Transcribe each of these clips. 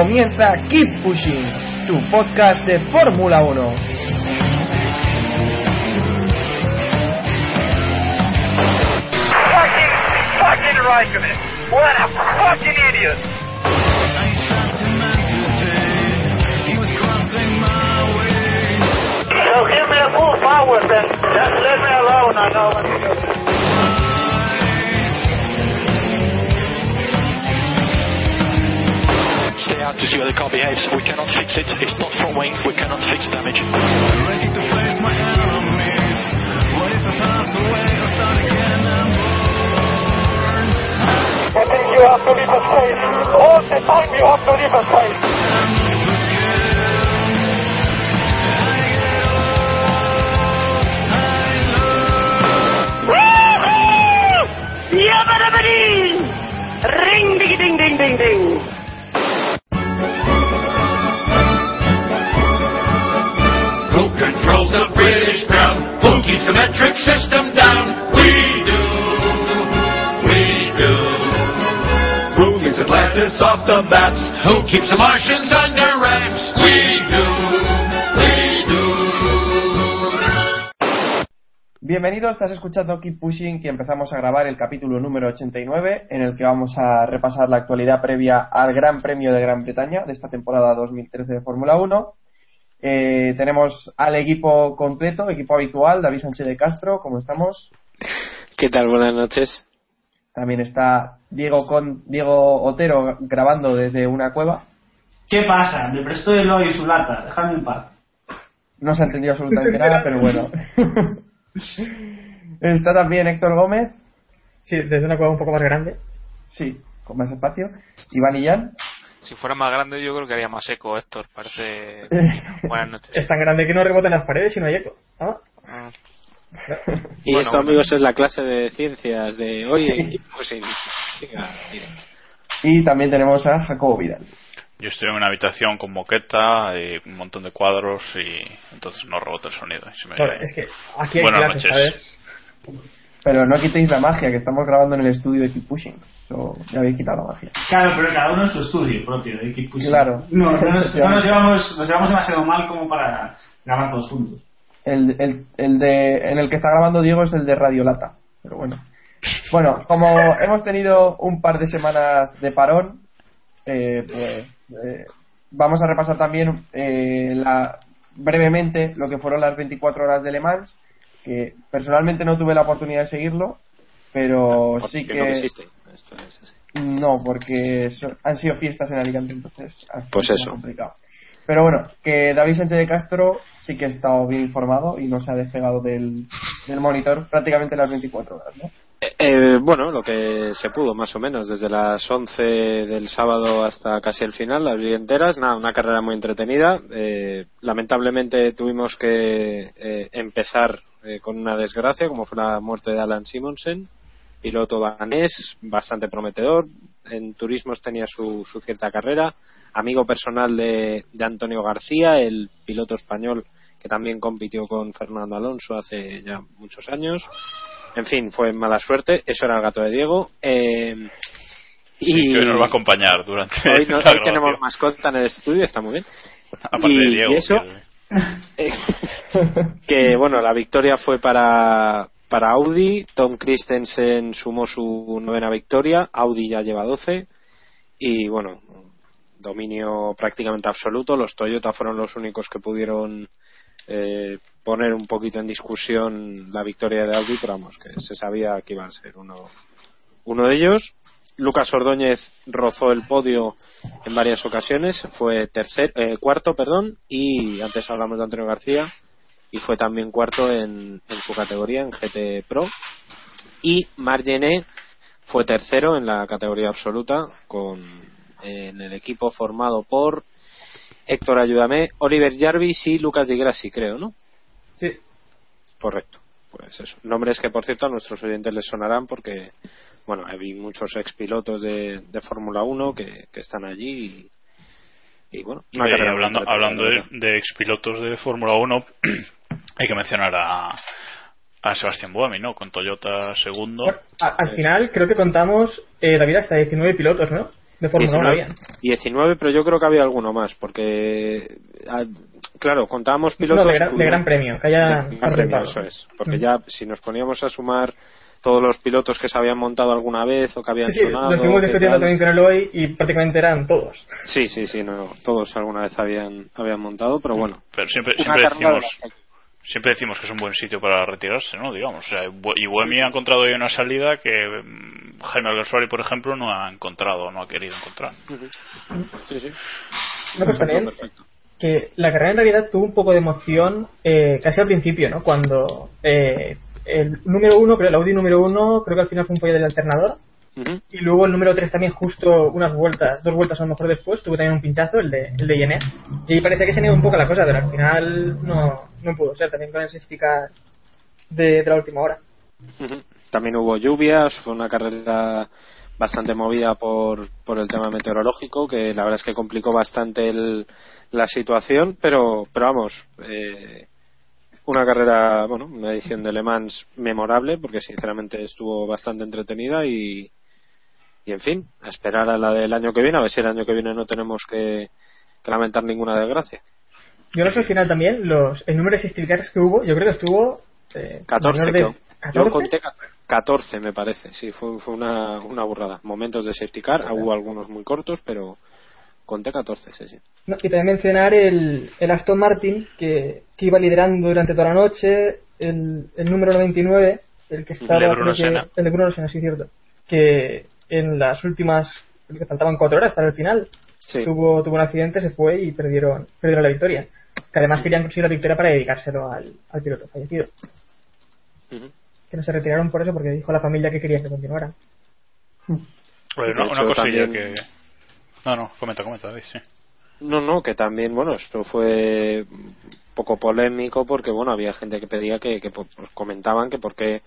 Comienza Keep Pushing, tu podcast de Fórmula 1. Fucking, fucking Raikkonen. What a fucking idiot. So give me a full power then. Just let me alone, I know what to do. Stay out to see how the car behaves. We cannot fix it. It's not front wing. We cannot fix damage. I think you have to leave a space. All the time you have to leave a space. Ring ding ding ding ding ding. The British crown? Who keeps the metric system down? We do. We do. Who gets Atlantis off the maps? Who keeps the Martians under wraps? We do. We do. Bienvenido, estás escuchando Keep Pushing, que empezamos a grabar el capítulo número 89, en el que vamos a repasar la actualidad previa al Gran Premio de Gran Bretaña de esta temporada 2013 de Fórmula 1. Eh, tenemos al equipo completo, equipo habitual, David Sánchez de Castro, ¿cómo estamos? ¿Qué tal? Buenas noches. También está Diego con Diego Otero grabando desde una cueva. ¿Qué pasa? Me prestó Eloy su lata, dejadme en paz. No se ha entendido absolutamente nada, pero bueno. está también Héctor Gómez, Sí, desde una cueva un poco más grande. sí, con más espacio. Iván Illán. Si fuera más grande, yo creo que haría más eco, Héctor. Parece. Buenas noches. Es tan grande que no rebota en las paredes y no hay eco. Ah, Ah, Y Bueno, esto, bueno. amigos, es la clase de ciencias de hoy. Pues. Y también tenemos a Jacobo Vidal. Yo estoy en una habitación con moqueta, y un montón de cuadros y entonces no rebota el sonido. y se me claro, oye. es que aquí hay Buenas clases, noches. ¿sabes? Pero no quitéis la magia, que estamos grabando en el estudio de Keep Pushing. Eso, ya habéis quitado la magia. Claro, pero cada uno en su estudio propio. de Keep Pushing. Claro. No, no nos, no nos llevamos, nos llevamos demasiado mal como para grabar todos juntos. El, el, el de, en el que está grabando Diego es el de Radio Lata. Pero bueno. Bueno, como hemos tenido un par de semanas de parón, eh, pues eh, vamos a repasar también eh, la, brevemente lo que fueron las 24 horas de Le Mans, que personalmente no tuve la oportunidad de seguirlo, pero sí Porque que... no existe. Esto es así. No, porque so- han sido fiestas en Alicante, entonces Pues eso. complicado. Pero bueno, que David Sánchez de Castro sí que ha estado bien informado y no se ha despegado del, del monitor prácticamente las 24 horas, ¿no? Eh, eh, bueno, lo que se pudo, más o menos, desde las 11 del sábado hasta casi el final, las vi enteras. Nada, una carrera muy entretenida. Eh, lamentablemente tuvimos que eh, empezar eh, con una desgracia, como fue la muerte de Alan Simonsen, piloto danés, bastante prometedor. En turismos tenía su, su cierta carrera. Amigo personal de, de Antonio García, el piloto español que también compitió con Fernando Alonso hace ya muchos años. En fin, fue mala suerte. Eso era el gato de Diego. Eh, y hoy nos va a acompañar durante hoy, no- hoy tenemos mascota en el estudio, está muy bien. Aparte y- de Diego. y eso, que bueno, la victoria fue para, para Audi. Tom Christensen sumó su novena victoria. Audi ya lleva 12. Y bueno, dominio prácticamente absoluto. Los Toyota fueron los únicos que pudieron eh, poner un poquito en discusión la victoria de Audi, pero vamos, que se sabía que iba a ser uno, uno de ellos. Lucas Ordóñez rozó el podio en varias ocasiones, fue tercer, eh, cuarto, perdón, y antes hablamos de Antonio García, y fue también cuarto en, en su categoría, en GT Pro. Y Margené fue tercero en la categoría absoluta con, en el equipo formado por Héctor, ayúdame, Oliver Jarvis y Lucas Di Grassi, creo, ¿no? Sí. Correcto. Pues eso. Nombres que, por cierto, a nuestros oyentes les sonarán porque, bueno, hay muchos expilotos de, de Fórmula 1 que, que están allí y, y, bueno, carrera hablando, hablando de, de expilotos de Fórmula 1, hay que mencionar a, a Sebastián Buemi, ¿no? Con Toyota segundo. A- al final creo que contamos, eh, David, hasta 19 pilotos, ¿no? De Fórmula 1 había. 19, pero yo creo que había alguno más, porque, ah, claro, contábamos pilotos. No, de gran- de gran premio, que haya gran premio, eso es. Porque Mm. ya, si nos poníamos a sumar todos los pilotos que se habían montado alguna vez o que habían Sí, sí, sonado. lo estuvimos que discutiendo también con el hoy y prácticamente eran todos. Sí, sí, sí, no, todos alguna vez habían, habían montado, pero bueno. Pero siempre, siempre decimos siempre decimos que es un buen sitio para retirarse, ¿no? Digamos. O sea, y Buemi ha encontrado hoy una salida que mm, Jaime Alguersuari, por ejemplo, no ha encontrado, no ha querido encontrar. Sí, sí. Una cosa también, que la carrera en realidad tuvo un poco de emoción eh, casi al principio, ¿no? Cuando eh, el número uno, creo, el Audi número uno, creo que al final fue un pollo del alternador. Y luego el número 3 también justo unas vueltas, dos vueltas a lo mejor después, tuvo también un pinchazo, el de, el de Yené. Y parecía que se negó un poco la cosa, pero al final no, no pudo ser, también con el safety de, de la última hora. También hubo lluvias, fue una carrera bastante movida por, por el tema meteorológico, que la verdad es que complicó bastante el- la situación, pero, pero vamos, eh, una carrera, bueno, una edición de Le Mans memorable, porque sinceramente estuvo bastante entretenida y, y en fin, a esperar a la del año que viene, a ver si el año que viene no tenemos que, que lamentar ninguna desgracia. Yo no sé al final también, los, el número de safety cars que hubo, yo creo que estuvo... Eh, 14, menor de- creo. Yo 14. conté ca- 14, me parece. Sí, fue, fue una, una burrada. Momentos de safety car, hubo algunos muy cortos, pero conté 14, sí, sí. No, y también mencionar el, el Aston Martin que, que iba liderando durante toda la noche, el, el número 99, el que estaba. El de Bruno Senna. el de Bruno Senna, sí, cierto. Que en las últimas. que faltaban cuatro horas para el final. Sí. Tuvo, tuvo un accidente, se fue y perdieron, perdieron la victoria. Que además querían conseguir la victoria para dedicárselo al, al piloto fallecido. Que no se retiraron por eso, porque dijo la familia que quería que continuara. Sí, una, una cosilla también- que. No, no, comenta, comenta, David, sí. No, no, que también, bueno, esto fue poco polémico porque, bueno, había gente que pedía que, que pues, comentaban que por qué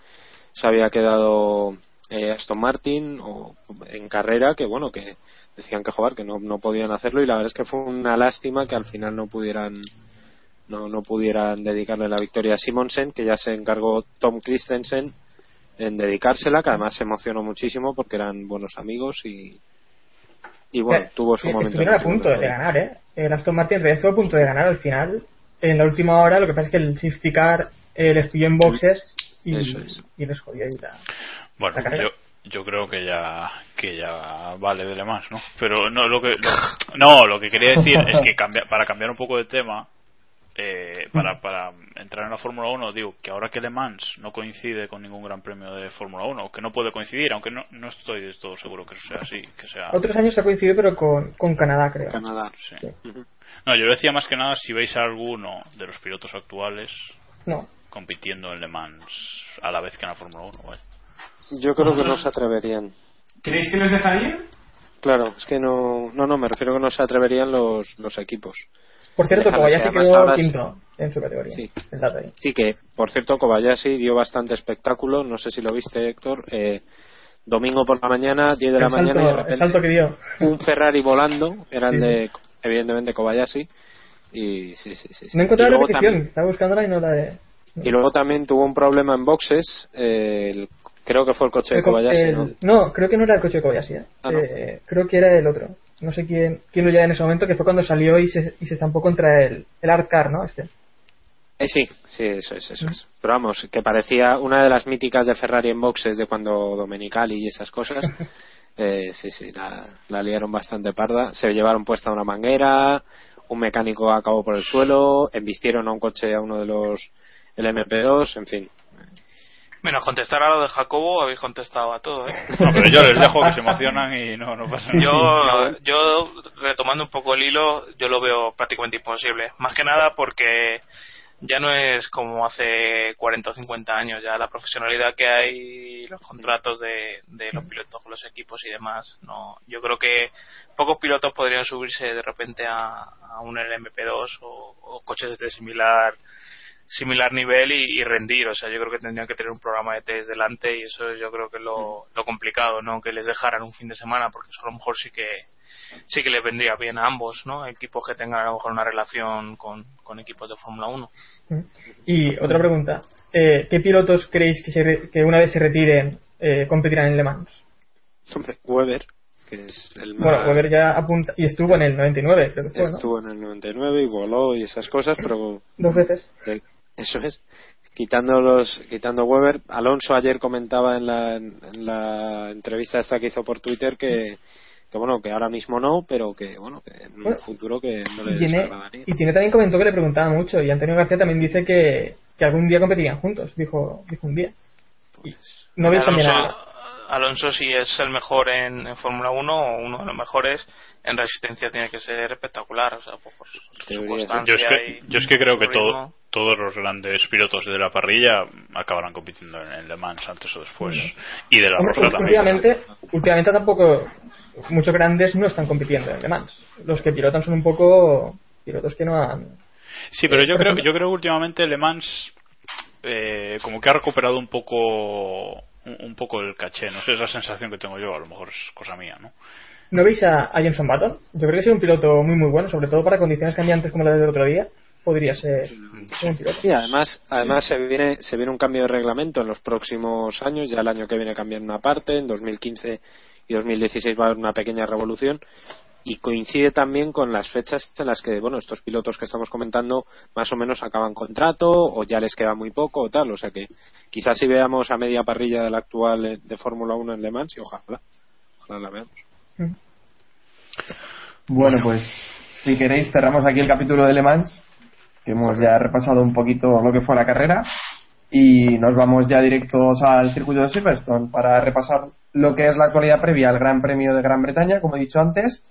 se había quedado eh, Aston Martin o en carrera, que bueno, que decían que jugar, que no, no podían hacerlo y la verdad es que fue una lástima que al final no pudieran no, no pudieran dedicarle la victoria a Simonsen, que ya se encargó Tom Christensen en dedicársela, que además se emocionó muchísimo porque eran buenos amigos y, y bueno, Eh, tuvo su momento. Estuvieron a punto de ganar, ¿eh? El Aston Martin realidad estuvo a punto de ganar al final. En la última hora, lo que pasa es que el safety car eh, les pilló en boxes y, Eso es. y les jodió. Y la... Bueno, La yo, yo creo que ya que ya vale de Mans, ¿no? Pero no lo que lo- no lo que quería decir es que cambia- para cambiar un poco de tema eh, para, para entrar en la Fórmula 1 digo que ahora que Le Mans no coincide con ningún gran premio de Fórmula 1 que no puede coincidir aunque no, no estoy de todo seguro que sea así que sea Otros años ha coincidido, pero con, con Canadá, creo. Canadá. sí. Sí. no yo decía más que nada si veis a alguno de los pilotos actuales No. compitiendo en Le Mans a la vez que en la Fórmula 1 vaya. Yo creo que no se atreverían. ¿Creéis que les dejarían? Claro, es que no, no, no, me refiero que no se atreverían los, los equipos. Por cierto, Kobayashi quedó quinto en su categoría. Sí. Sí que, por cierto, Kobayashi dio bastante espectáculo, no sé si lo viste, Héctor. Eh, domingo por la mañana, 10 de la salto, mañana, y de el salto que dio. un Ferrari volando, era el Sí, de, evidentemente, Kobayashi. Y sí, sí, sí. sí. No encontré la repetición, estaba buscándola y no la he... Y luego también tuvo un problema en boxes, eh, el- creo que fue el coche de El Kobayashi, el- ¿no? no, creo que no era el coche de Kobayashi. ¿eh? Ah, ¿no? Eh, creo que era el otro. No sé quién, quién lo lleva en ese momento, que fue cuando salió y se, y se estampó contra el, el Art Car, ¿no? Este. Eh, sí, sí, eso es, eso es. Pero vamos, que parecía una de las míticas de Ferrari en boxes de cuando Domenicali y esas cosas. Eh, sí, sí, la, la liaron bastante parda. Se llevaron puesta una manguera, un mecánico acabó por el suelo, embistieron a un coche a uno de los el MP2, en fin. Menos contestar a lo de Jacobo, habéis contestado a todo, ¿eh? No, pero yo les dejo que se emocionan y no, no pasa nada. Yo, yo, retomando un poco el hilo, yo lo veo prácticamente imposible. Más que nada porque ya no es como hace 40 o 50 años, ya la profesionalidad que hay, los contratos de, de los pilotos con los equipos y demás, no, yo creo que pocos pilotos podrían subirse de repente a, a un LMP2 o, o coches de similar similar nivel y, y rendir, o sea, yo creo que tendrían que tener un programa de test delante y eso yo creo que es lo, lo complicado, ¿no? Que les dejaran un fin de semana porque eso a lo mejor sí que sí que les vendría bien a ambos, ¿no? Equipos que tengan a lo mejor una relación con, con equipos de Fórmula 1. Y otra pregunta. Eh, ¿Qué pilotos creéis que, se re- que una vez se retiren eh, competirán en Le Mans? Hombre, Weber, que es el más... Bueno, Weber ya apunta y estuvo en el 99, creo que fue, ¿no? Estuvo en el 99 y voló y esas cosas, pero Dos veces. Eso es. Quitando los, quitando Weber, Alonso ayer comentaba en la, en la entrevista esta que hizo por Twitter que, que bueno, que ahora mismo no, pero que bueno, que en Bueno, futuro que no le Y tiene, y tiene también comentó que le preguntaba mucho y Antonio García también dice que, que algún día competirían juntos, dijo, dijo un día. Y no veis Alonso. Alonso si es el mejor en, en Fórmula 1 o uno de los mejores en resistencia tiene que ser espectacular, o sea, por, por su Yo es que, y yo es que creo que todo- todos los grandes pilotos de la parrilla acabarán compitiendo en, en Le Mans antes o después. Y de la Hombre, Rosa también. últimamente, últimamente tampoco muchos grandes no están compitiendo en Le Mans. Los que pilotan son un poco pilotos que no han... Sí, pero Eh, yo creo, ejemplo- yo creo que últimamente Le Mans eh, como que ha recuperado un poco un, un poco el caché. No sé, es la sensación que tengo yo. A lo mejor es cosa mía, ¿no? ¿No veis a, a Jenson Button? Yo creo que es un piloto muy muy bueno, sobre todo para condiciones cambiantes como las del otro día. Podría ser, ser un piloto. Sí, además, además se viene, se viene un cambio de reglamento en los próximos años. Ya el año que viene cambian una parte, en 2015 y 2016 va a haber una pequeña revolución. Y coincide también con las fechas en las que, bueno, estos pilotos que estamos comentando más o menos acaban contrato o ya les queda muy poco o tal. O sea que quizás si veamos a media parrilla de la actual eh, de Fórmula 1 en Le Mans y ojalá, ojalá la veamos. Bueno, pues si queréis cerramos aquí el capítulo de Le Mans, que hemos ya repasado un poquito lo que fue la carrera y nos vamos ya directos al circuito de Silverstone para repasar lo que es la actualidad previa al Gran Premio de Gran Bretaña, como he dicho antes.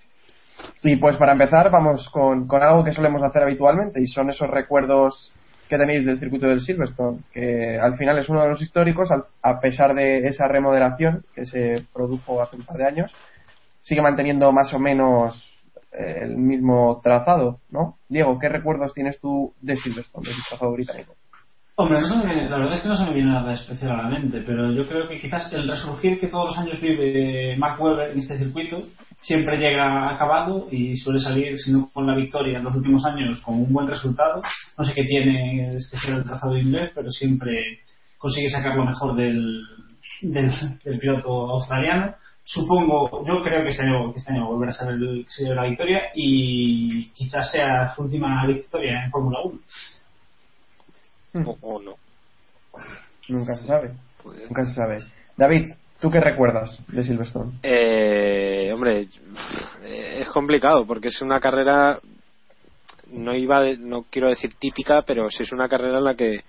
Y pues para empezar vamos con, con algo que solemos hacer habitualmente y son esos recuerdos que tenéis del circuito del Silverstone, que al final es uno de los históricos, al- a pesar de esa remodelación que se produjo hace un par de años, sigue manteniendo más o menos eh, el mismo trazado, ¿no? Diego, ¿qué recuerdos tienes tú de Silverstone, del trazado británico? Hombre, no se me- la verdad es que no se me viene nada especial a la mente, pero yo creo que quizás el resurgir que todos los años vive Mark Webber en este circuito siempre llega acabado y suele salir, si no con la victoria en los últimos años, con un buen resultado. No sé qué tiene especial el trazado inglés, pero siempre consigue sacar lo mejor del, del, piloto australiano. Supongo, yo creo que este año, que este año volverá a ser el que se la victoria y quizás sea su última victoria en Fórmula 1. O, o no. Nunca se sabe. Nunca se sabe. David, ¿tú qué recuerdas de Silverstone? Eh, hombre, eh, es complicado porque es una carrera, no iba, de- no quiero decir típica, pero sí es una carrera en la que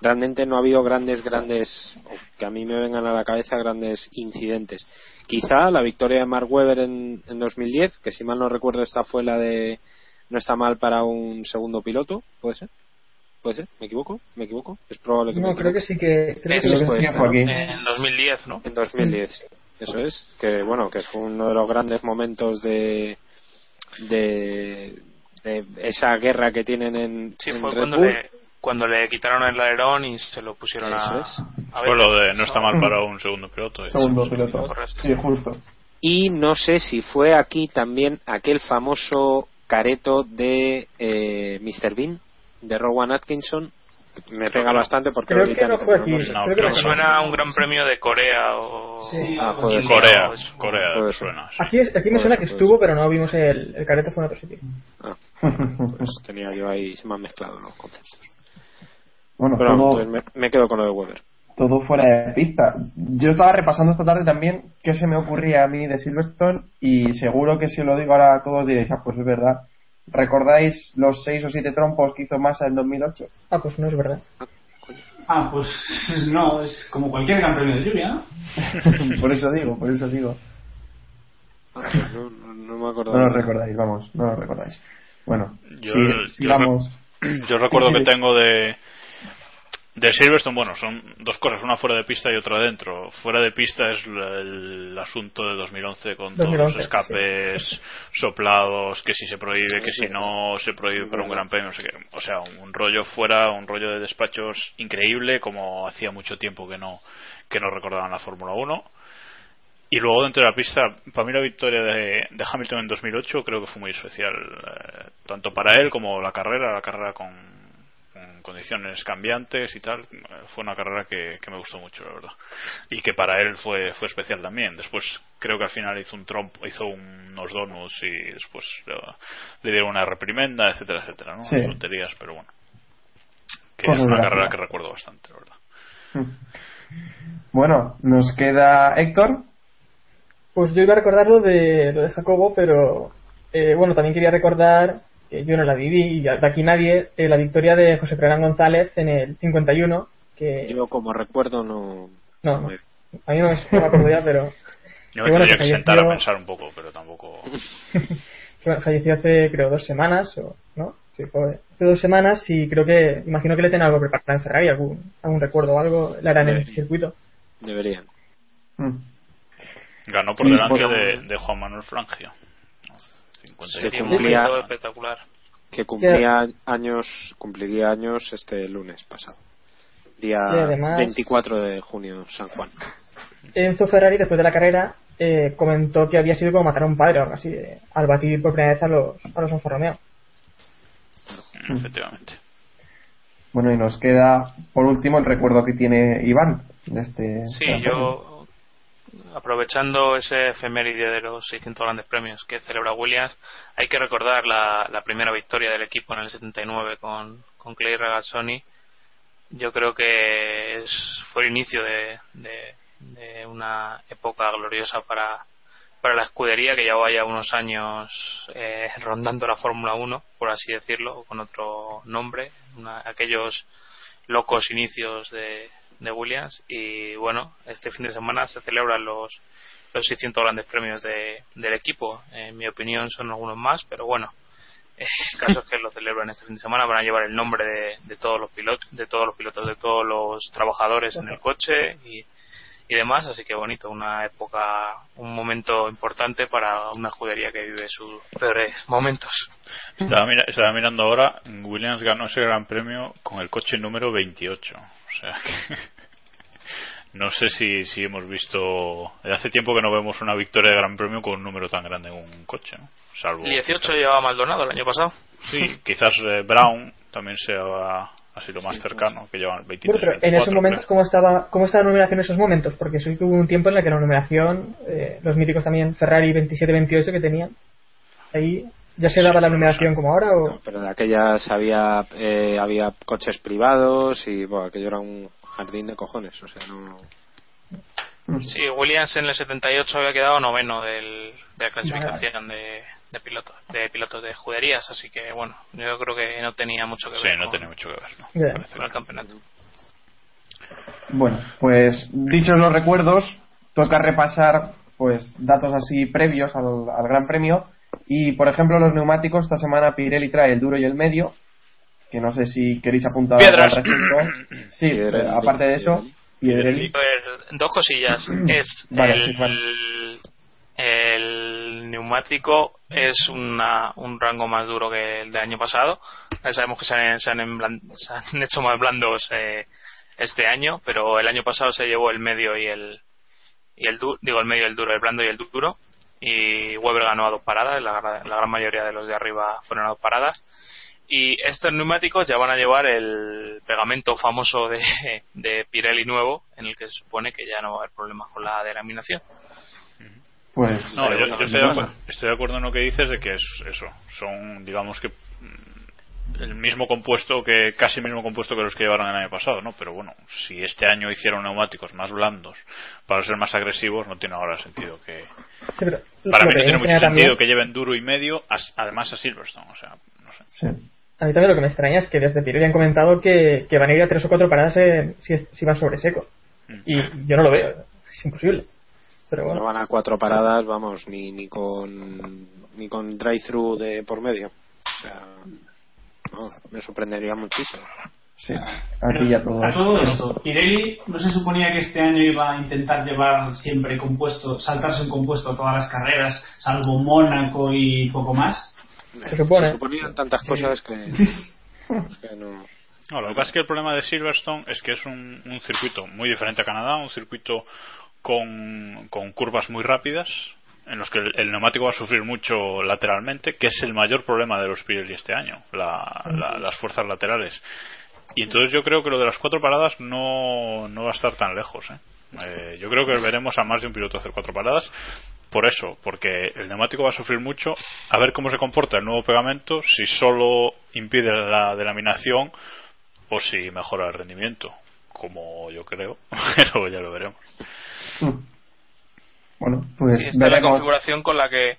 realmente no ha habido grandes, grandes, que a mí me vengan a la cabeza grandes incidentes. Quizá la victoria de Mark Webber en, en 2010, que si mal no recuerdo esta fue la de no está mal para un segundo piloto, puede ser. ¿Puede ser? ¿Me equivoco? ¿Me equivoco? Es probable que me No, creo que sí que... Creo que aquí. En 2010, ¿no? En 2010, sí. eso es. Que bueno, que fue uno de los grandes momentos de de, de esa guerra que tienen en, Sí, en fue Red cuando Bull. le, cuando le quitaron el alerón y se lo pusieron Eso a, es. a ver. Fue lo de no está mal para un segundo piloto. Segundo piloto. Correcto. Sí, justo. Y no sé si fue aquí también aquel famoso careto de eh, Mr. Bean, de Rowan Atkinson. Me pega bastante porque Creo ahorita que no fue aquí. no sé. No, creo que creo no que fue. Suena a un gran premio de Corea o... Sí. Ah, puede ser. Corea. Corea Puede ser. suena. sí. Aquí, es- aquí me suena ser, que estuvo, pero no vimos el, el careto fue en otro sitio. Ah, pues tenía yo ahí, se me han mezclado los conceptos. Bueno, Pero todo, pues me, me quedo con lo de Weber. todo fuera de pista. Yo estaba repasando esta tarde también qué se me ocurría a mí de Silverstone y seguro que si lo digo ahora a todos diréis, ah, pues es verdad. ¿Recordáis los seis o siete trompos que hizo Massa en 2008? Ah, pues no es verdad. Ah, pues no, es como cualquier gran premio de lluvia, ¿no? por eso digo, por eso digo. Ah, pues no, no, no me acuerdo. No lo recordáis, vamos, no lo recordáis. Bueno, Yo- sí, yo sigamos. Yo recuerdo Sí, sí. que tengo de de Silverstone, bueno, son dos cosas, una fuera de pista y otra dentro. Fuera de pista es la- el, asunto de 2011 con todos 2011, los escapes soplados, que si se prohíbe, que si no se prohíbe para un gran premio, no sé qué. O sea, un rollo fuera, un rollo de despachos increíble, como hacía mucho tiempo que no que no recordaban la Fórmula 1. Y luego dentro de la pista, para mí la victoria de, de Hamilton en 2008 creo que fue muy especial, eh, tanto para él como la carrera, la carrera con condiciones cambiantes y tal, fue una carrera que, que me gustó mucho, la verdad. Y que para él fue, fue especial también. Después creo que al final hizo un trompo, hizo unos donuts y después le, le dieron una reprimenda, etcétera, etcétera, ¿no? Sí. Tonterías, pero bueno. Que es una carrera que recuerdo bastante, la verdad. Bueno, nos queda Héctor. Pues yo iba a recordar lo de, lo de Jacobo, pero eh, bueno, también quería recordar, que yo no la viví, y de aquí nadie, eh, la victoria de José Ferran González en el 51, que Yo como recuerdo no... no, no, a mí no me, acuerdo ya, pero Yo que me bueno, tendría que sentar a pensar un poco, pero tampoco. que, bueno, falleció hace creo dos semanas, o no, sí, hace dos semanas y creo que, imagino que le tienen algo preparado en Ferrari, algún, algún recuerdo o algo, le harán en el circuito. Deberían. Ganó por Sí, delante de, de Juan Manuel Frangio. 50 Se cumplía, espectacular. que cumplía años, cumpliría años este lunes pasado. Día además- 24 de junio, San Juan. Enzo Ferrari, después de la carrera, eh, comentó que había sido como matar a un padre o algo así, eh, al batir por primera vez a los, a los Alfa Romeo. Efectivamente. Bueno, y nos queda por último el recuerdo que tiene Iván de este. Sí, yo aprovechando ese efeméride de los 600 grandes premios que celebra Williams, hay que recordar la, la primera victoria del equipo en el 79 con, con Clay Regazzoni. Yo creo que es, fue el inicio de, de- de una época gloriosa para, para la escudería que llevaba ya unos años eh, rondando la Fórmula 1, por así decirlo, o con otro nombre, una- aquellos locos inicios de, de Williams y bueno, este fin de semana se celebran los los 600 grandes premios de, del equipo. En mi opinión son algunos más, pero bueno, el caso es que lo celebran este fin de semana, van a llevar el nombre de, de todos los pilotos, de todos los pilotos, de todos los trabajadores en el coche y, y demás, así que bonito, una época, un momento importante para una escudería que vive sus peores momentos. Estaba, mira- estaba mirando ahora, Williams ganó ese gran premio con el coche número 28. O sea que. No sé si, si hemos visto. Hace tiempo que no vemos una victoria de gran premio con un número tan grande en un coche, ¿no? Salvo. El 18 llevaba Maldonado el año pasado. Sí, quizás eh, Brown también sea así lo más cercano, que llevan 23. Bueno, pero en 24, esos momentos, ¿cómo estaba, ¿cómo estaba la numeración en esos momentos? Porque sí que hubo un tiempo en el que la numeración, eh, los míticos también, Ferrari 27-28 que tenían, ahí ya se daba la numeración como ahora o... Pero de aquellas había, eh, había coches privados y bueno, aquello era un jardín de cojones. O sea, no. Sí, Williams en el 78 había quedado noveno del, de la clasificación de, de pilotos, de pilotos de escuderías, así que bueno, yo creo que no tenía mucho que Sí, ver no con, tiene mucho que ver, ¿no? Con el campeonato. Bueno, pues dichos los recuerdos, toca repasar pues datos así previos al, al Gran Premio. Y por ejemplo, los neumáticos, esta semana Pirelli trae el duro y el medio, que no sé si queréis apuntar Piedras. al respecto. Sí, aparte de eso, dos cosillas. Es Vale, el, sí, vale. el neumático es una, un rango más duro que el del año pasado. Ya sabemos que se han, se han, emblan- se han hecho más blandos eh, este año, pero el año pasado se llevó el medio y el y el du- digo el medio el duro, el blando y el duro. Y Weber ganó a dos paradas, la, gra- la gran mayoría de los de arriba fueron a dos paradas. Y estos neumáticos ya van a llevar el pegamento famoso de, de Pirelli nuevo, en el que se supone que ya no va a haber problemas con la delaminación. Pues. No, yo, bueno, estoy, de acuerdo, estoy de acuerdo en lo que dices de que es eso. Son, digamos que mm, el mismo compuesto que casi el mismo compuesto que los que llevaron el año pasado, ¿no? Pero bueno, si este año hicieron neumáticos más blandos para ser más agresivos, no tiene ahora sentido que Sí, pero para mí que no tiene mucho sentido también- que lleven duro y medio, as- además a Silverstone, o sea, no sé. Sí. A mí también lo que me extraña es que desde Pirelli han comentado que, que van a ir a tres o cuatro paradas en- si, es- si van sobre seco. Y yo no lo veo, es imposible. Pero bueno. No van a cuatro paradas, vamos, ni, ni con ni con drive-thru de por medio. O sea, no, me sorprendería muchísimo. Sí, aquí ya todos. A todo esto, Pirelli no se suponía que este año iba a intentar llevar siempre compuesto, saltarse un compuesto a todas las carreras, salvo Mónaco y poco más. Se supone. Se suponían tantas cosas que, que no. No, lo que pasa es que el problema de Silverstone es que es un, un circuito muy diferente a Canadá, un circuito con, con curvas muy rápidas, en los que el, el neumático va a sufrir mucho lateralmente, que es el mayor problema de los Pirelli este año, la- la- las fuerzas laterales. Y entonces yo creo que lo de las cuatro paradas no, no va a estar tan lejos. ¿eh? Eh, yo creo que veremos a más de un piloto hacer cuatro paradas por eso, porque el neumático va a sufrir mucho. A ver cómo se comporta el nuevo pegamento, si solo impide la delaminación o si mejora el rendimiento, como yo creo, pero ya lo veremos. Bueno, pues Y esta es la configuración con la que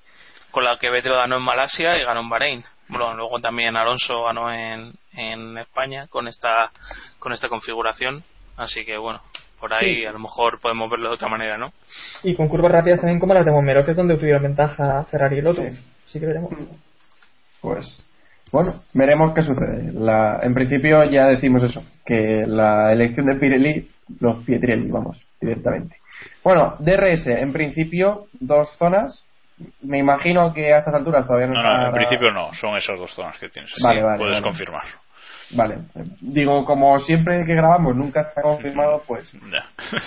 con la que Vettel ganó en Malasia y ganó en Bahrein. Bueno, luego también Alonso ganó en, en España con esta con esta configuración. Así que bueno, por ahí Sí. a lo mejor podemos verlo de otra manera, ¿no? Y con curvas rápidas también como las de Montmelo, que es donde tuvieron ventaja Ferrari y Lotus. Así que veremos. Pues bueno, veremos qué sucede. La, en principio ya decimos eso, que la elección de Pirelli, los Pietrelli, vamos, directamente. Bueno, DRS, en principio, dos zonas. Me imagino que a estas alturas todavía no, No, está... no, en principio no, son esas dos zonas que tienes. Vale, Sí, vale, puedes vale. confirmar. Vale, digo, como siempre que grabamos nunca está confirmado, pues Ya.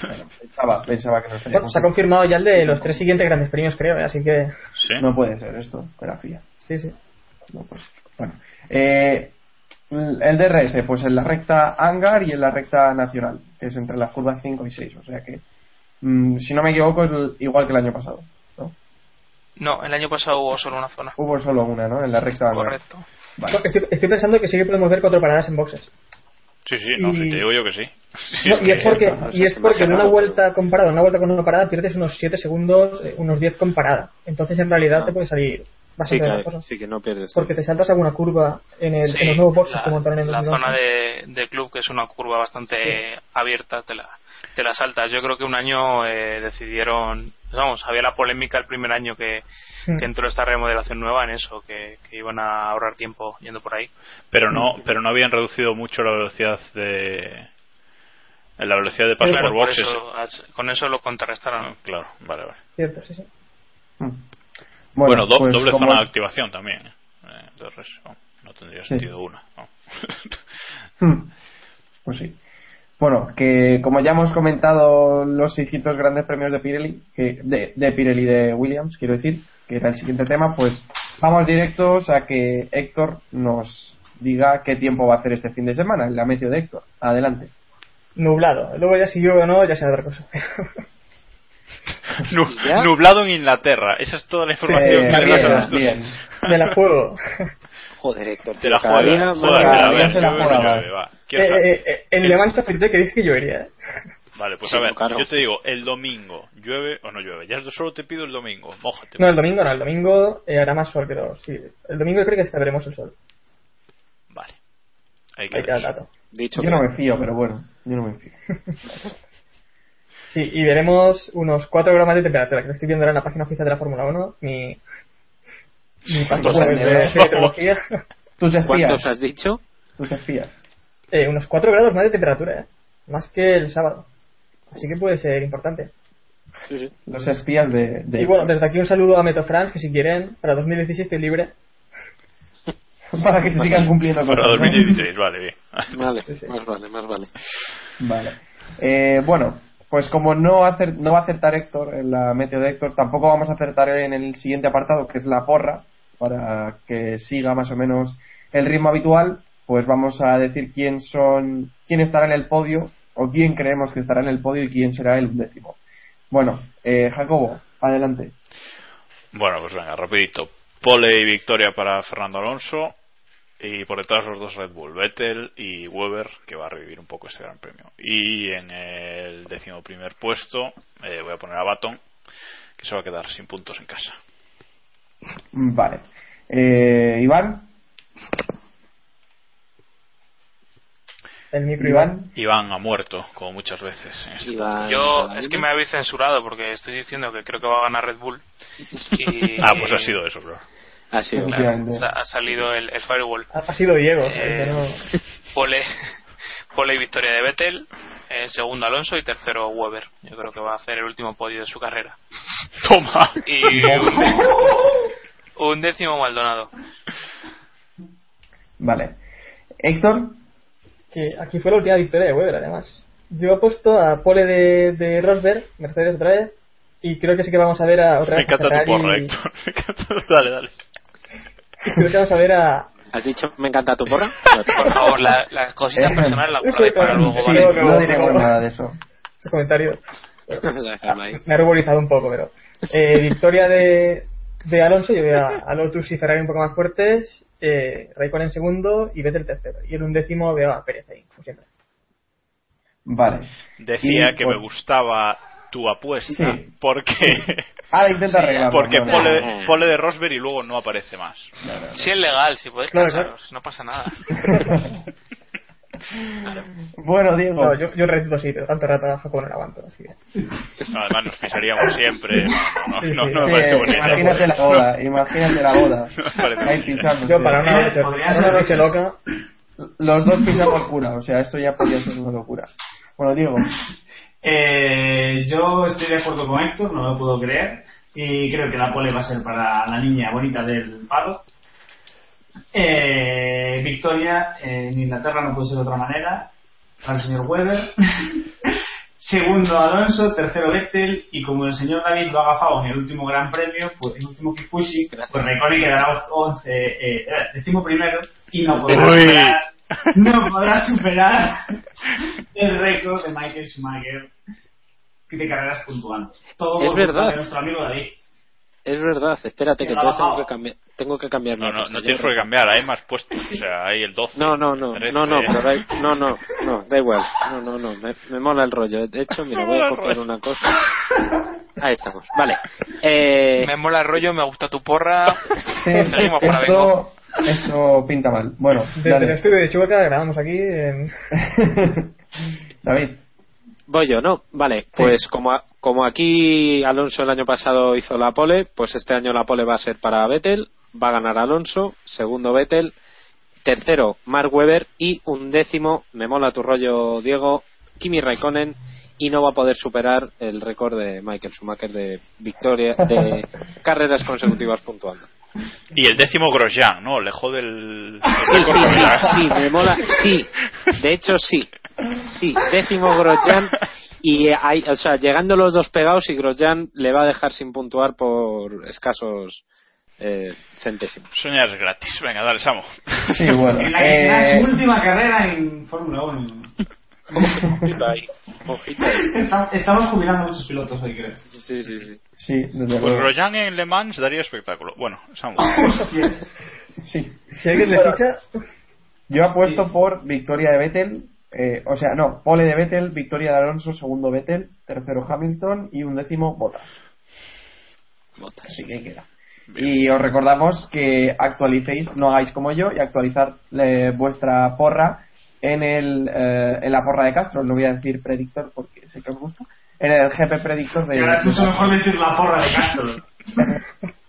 bueno, pensaba, pensaba que no estaría Bueno, se ha confirmado ya el de los tres siguientes grandes premios, creo, ¿eh? así que ¿Sí? No puede ser esto, grafía. sí, sí. No, pues, bueno. Eh, el DRS, pues en la recta hangar y en la recta nacional, que es entre las curvas 5 y 6. O sea que, mm, si no me equivoco, es igual que el año pasado. ¿no? No, el año pasado hubo solo una zona. Hubo solo una, ¿no? En la recta. Correcto. Vale. No, estoy, estoy pensando que sí que podemos ver cuatro paradas en boxes. Sí, sí, no, Y- si te digo yo que sí. Sí, No, es y es que- porque, no, y es porque en una vuelta comparada, una vuelta con una parada, pierdes unos 7 segundos, eh, unos 10 con parada. Entonces en realidad Ah. te puede salir Sí bastante que, ventajoso. sí que no pierdes. Porque te saltas alguna curva en, el, Sí, en los nuevos boxes la, que montaron en el la 2011. zona de, de club, que es una curva bastante abierta, te la, te la saltas. Yo creo que un año eh, decidieron, vamos, había la polémica el primer año que, Mm. que entró esta remodelación nueva en eso, que, que iban a ahorrar tiempo yendo por ahí. Pero no, pero no habían reducido mucho la velocidad de la velocidad de paso Claro, por por boxes. eso, con eso lo contrarrestaron. Ah, Claro, vale, vale. Cierto, sí, sí. Mm. Bueno, do- pues doble zona de activación también. ¿eh? Eh, entonces, no, no tendría Sí. sentido una. Hmm. Pues sí. Bueno, que como ya hemos comentado los 600 grandes premios de Pirelli, que, de, de Pirelli de Williams, quiero decir, que era el siguiente tema, pues vamos directos a que Héctor nos diga qué tiempo va a hacer este fin de semana, en la meteo de Héctor. Adelante. Nublado. Luego ya si llueve o no, ya sea otra cosa. Nublado en Inglaterra. Esa es toda la información Eh, que bien, bien. Me la juego. Joder, Héctor, Te la ver, se la llueve Eh, ¿Quieres eh, eh, en Le Mans afirmé que dije que llovería. Vale, pues Sí, a ver, claro. yo te digo, el domingo, ¿llueve o no llueve? Ya solo te pido el domingo, mójate. No, el domingo no. El domingo eh, hará más sol que los... Sí, el domingo creo que veremos el sol. Vale. Hay que el ver. dato. Dicho Yo que no me fío, pero bueno, yo no me fío. Sí, y veremos unos 4 grados de temperatura, que lo estoy viendo ahora en la página oficial de la Fórmula 1. Mi, mi página ¿Cuántos web de, años? de meteorología. Tus espías. ¿Cuántos has dicho? Tus espías. Eh, unos 4 grados más de temperatura, ¿eh? Más que el sábado. Así que puede ser importante. Sí, sí. Los espías de... de- Y bueno, desde aquí un saludo a Metofrance, que si quieren, para 2016 estoy libre. para que se sigan cumpliendo cosas. Para ¿no? 2016, vale, bien. Vale, Sí, sí. más vale, más vale. Vale. Eh, bueno, pues como no, acer- no va a acertar Héctor en la meteo de Héctor, tampoco vamos a acertar en el siguiente apartado, que es la porra, para que siga más o menos el ritmo habitual. Pues vamos a decir quién son, quién estará en el podio, o quién creemos que estará en el podio y quién será el undécimo. Bueno, eh, Jacobo, adelante. Bueno, pues venga, rapidito. Pole y victoria para Fernando Alonso. Y por detrás los dos Red Bull, Vettel y Weber, que va a revivir un poco este gran premio. Y en el décimo primer puesto eh, voy a poner a Baton, que se va a quedar sin puntos en casa. Vale. Eh, Iván, El micro Iván. Iván. Ha muerto, como muchas veces. en este Iván- Yo Iván- es que me habéis censurado porque estoy diciendo que creo que va a ganar Red Bull. Y, Ah, pues ha sido eso, claro. Ha sido. Sa- ha salido el, el firewall. Ha, ha sido Diego. Eh, Pole, pole y victoria de Vettel, eh, segundo Alonso y tercero Weber. Yo creo que va a hacer el último podio de su carrera. Toma. Y un, un décimo Maldonado. Vale. Héctor, que aquí fue la última victoria de Weber, además. Yo he puesto a Pole de, de Rosberg, Mercedes otra vez, y creo que sí que vamos a ver a otra Me vez a encanta tu porra, Héctor. Me encanta. Dale, dale. Creo que vamos a ver a. ¿Has dicho me encanta tu porra? Por favor, la- las cositas Eh, personales las guardáis para luego, sí, ¿vale? no diremos nada de eso. Ese comentario me ha ruborizado un poco, pero. Eh, victoria de, de Alonso, yo veo a, a Lotus y Ferrari un poco más fuertes, eh, Raikkonen en segundo y Vettel tercero. Y el undécimo veo a Pérez ahí, como siempre. Vale. Decía Y que por- me gustaba tu apuesta Sí. porque Ahora intenta arreglarlo. porque no, no. pole, pole de Rosberg y luego no aparece más. Si es legal, si podéis Claro, casaros, no pasa nada. Bueno, Diego. No, yo, yo repito sí, pero tanto rato a Jacobo no aguanto. Así además nos pisaríamos siempre. No, Sí, no, sí, no Sí, me parece bonito. imagínate la boda, imagínate la boda. Ahí pisando. Yo para una noche, una noche loca. Los dos pisando locura, o sea, esto ya podría ser una locura. Bueno, Diego, Eh, yo estoy de acuerdo con Héctor, no lo puedo creer. Y creo que la pole va a ser para la niña bonita del pado. Eh, victoria eh, en Inglaterra no puede ser de otra manera. Para el señor Weber. Segundo Alonso, tercero Vettel. Y como el señor David lo ha agafado en el último gran premio, pues el último Pushing, pues Raikkonen quedará 11, eh, decimo primero y no podrá Uy. superar, no podrá superar el récord de Michael Schumacher de carreras puntuando. Todo Es por verdad. nuestro amigo David. Es verdad, espérate, que entonces tengo que cambiar, tengo que cambiar No, no, no tienes por qué cambiar, hay más puestos. O sea, hay el 12. No, no, no, 13. no, no, pero no, no, no, da igual. No, no, no, me, me mola el rollo. De hecho, mira, voy a copiar una cosa. Ahí estamos. Vale. Eh, Me mola el rollo, me gusta tu porra. sí, esto, esto pinta mal. Bueno, Desde el dale. estudio de Chueca grabamos aquí en. David, Voy yo, ¿no? Vale, pues como, a- como aquí Alonso el año pasado hizo la pole, pues este año la pole va a ser para Vettel, va a ganar Alonso, segundo Vettel, tercero Mark Webber y un décimo, me mola tu rollo Diego, Kimi Raikkonen y no va a poder superar el récord de Michael Schumacher de victoria de carreras consecutivas puntuando. Y el décimo Grosjean, ¿no? Le jode el. Sí, sí, sí, sí, me mola, sí, de hecho sí, sí, décimo Grosjean y hay, o sea, llegando los dos pegados y Grosjean le va a dejar sin puntuar por escasos eh, centésimos. Soñar es gratis. Venga, dale, Samo. sí, bueno. En la que será eh, su última carrera en Fórmula 1. Ojito ahí, ojito ahí. Está- Estamos jubilando muchos pilotos hoy, creo. Sí, sí, sí. sí, desde Pues. Grosjean en Le Mans daría espectáculo. Bueno, Samo. Sí. Si alguien le ficha, Yo apuesto por victoria de Vettel, eh, o sea, no, pole de Vettel, victoria de Alonso, segundo Vettel, tercero Hamilton y un décimo Bottas. Botas. Así que ahí queda. Y os recordamos que actualicéis, no hagáis como yo y actualizar eh, vuestra porra en el eh, en la porra de Castro. No voy a decir predictor porque sé que os gusta. En el GP predictor de. Y ahora es mucho mejor decir la porra de Castro.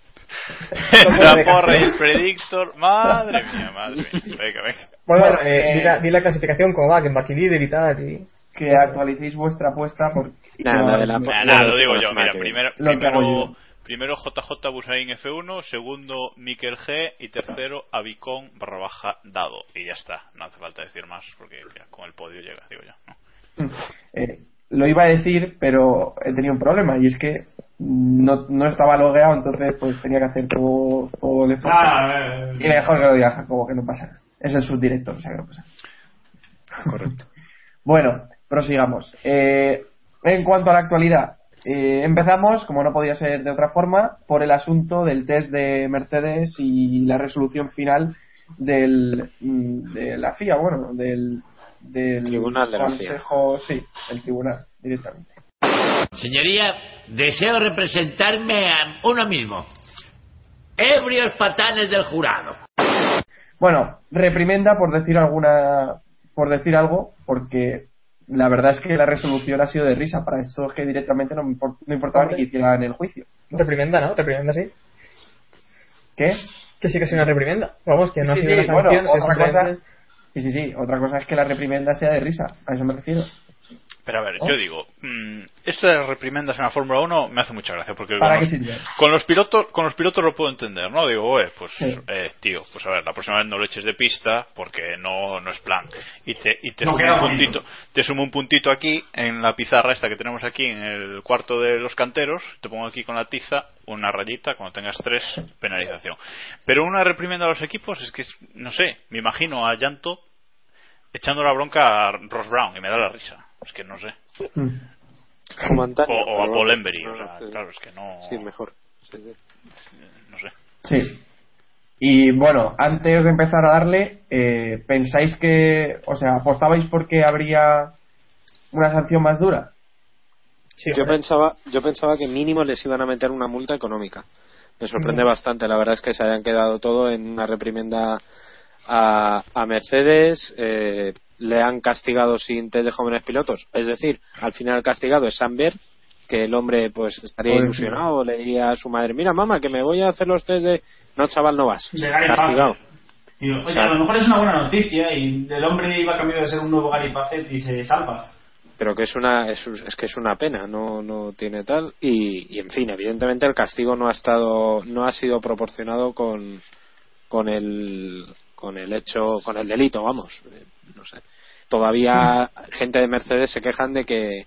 la porra y el predictor. Madre mía, madre mía. Venga, venga. bueno, Bueno, eh, eh, di, la, di la clasificación como va, que en Líder y tal. Y... que actualicéis vuestra apuesta porque Nada, de la- Nada, lo digo yo. Mira, primero, primero, yo. primero JJ Busain F1, segundo Mikel G y tercero Avicon barra baja dado. Y ya está, no hace falta decir más porque ya con el podio llega, digo yo. ¿no? Eh, lo iba a decir, pero he tenido un problema y es que no, no estaba logueado, entonces pues tenía que hacer todo, todo el esfuerzo. Ah, Y mejor que lo diga Jacobo, que no pasa nada. Es el subdirector, o sea que no pasa. Correcto. Bueno, prosigamos. Eh, en cuanto a la actualidad, eh, empezamos, como no podía ser de otra forma, por el asunto del test de Mercedes y la resolución final del, mm, de la FIA, bueno, del, del Tribunal de la FIA. Consejo, sí, el tribunal, directamente. Señoría, deseo representarme a uno mismo. Ebrios patanes del jurado. Bueno, reprimenda por decir alguna, por decir algo, porque la verdad es que la resolución ha sido de risa para estos que directamente no, me import- no importaba ni que hicieran el juicio. Reprimenda, ¿no? Reprimenda, sí. ¿Qué? Que sí que es una reprimenda. Vamos, que no Sí, ha sido sí, una bueno, sanción. otra cosa, sí, sí, sí, otra cosa es que la reprimenda sea de risa, a eso me refiero. Pero a ver, ¿Oh? yo digo, mm, esto de las reprimendas en la Fórmula 1 me hace mucha gracia porque ¿Para con los, sirve? con los pilotos con los pilotos lo puedo entender, ¿no? Digo, oye, pues Sí. eh, tío, pues a ver, la próxima vez no lo eches de pista porque no no es plan y te y te No sumo un puntito, te sumo un puntito aquí en la pizarra esta que tenemos aquí en el cuarto de los canteros, te pongo aquí con la tiza una rayita, cuando tengas tres penalización. Pero una reprimenda a los equipos es que no sé, me imagino a Llanto echando la bronca a Ross Brown y me da la risa. Es que no sé. Como antaño, O, o a Paul no, o sea, no, claro, es que no. Sí, mejor. Sí, sí. No sé. Sí. Y bueno, antes de empezar a darle, eh, ¿pensáis que, o sea, apostabais porque habría una sanción más dura? yo pensaba yo pensaba que mínimo les iban a meter una multa económica me sorprende Mm. bastante la verdad es que se hayan quedado todo en una reprimenda a, a Mercedes eh, le han castigado sin test de jóvenes pilotos. Es decir al final el castigado es Samber que el hombre pues estaría ilusionado le diría a su madre mira mamá que me voy a hacer los test de no chaval no vas. Castigado. Digo, oye, O sea, a lo mejor es una buena noticia y el hombre iba a cambiar de ser un nuevo Gary Paget y se salva. pero que es una es, es que es una pena no no tiene tal. Y, y en fin evidentemente el castigo no ha estado no ha sido proporcionado con con el con el hecho con el delito vamos no sé todavía gente de Mercedes se quejan de que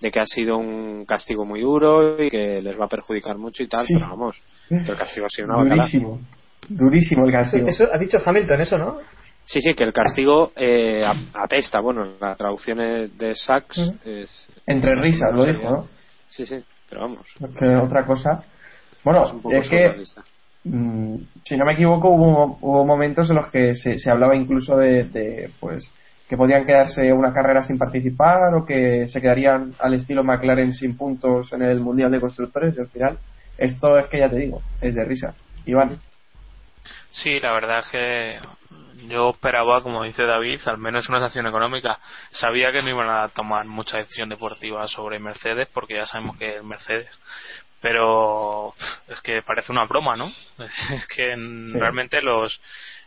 de que ha sido un castigo muy duro y que les va a perjudicar mucho y tal Sí. pero vamos el castigo ha sido una bacala. Durísimo. Durísimo el castigo. eso ha dicho Hamilton, eso, ¿no? sí sí que el castigo eh, a- atesta bueno la traducción es de Sachs es Entre risas, lo dijo, ¿no? sí sí pero vamos Que otra cosa. Bueno, es un poco es que. Mm, si no me equivoco, hubo, hubo momentos en los que se, hablaba incluso de, pues, que podían quedarse una carrera sin participar o que se quedarían al estilo McLaren sin puntos en el Mundial de Constructores y al final, esto es que ya te digo, es de risa. Iván. Sí, la verdad es que yo esperaba, como dice David, al menos una sanción económica. Sabía que no iban a tomar mucha decisión deportiva sobre Mercedes, porque ya sabemos que es Mercedes. Pero es que parece una broma, ¿no? Es que en- Sí. realmente los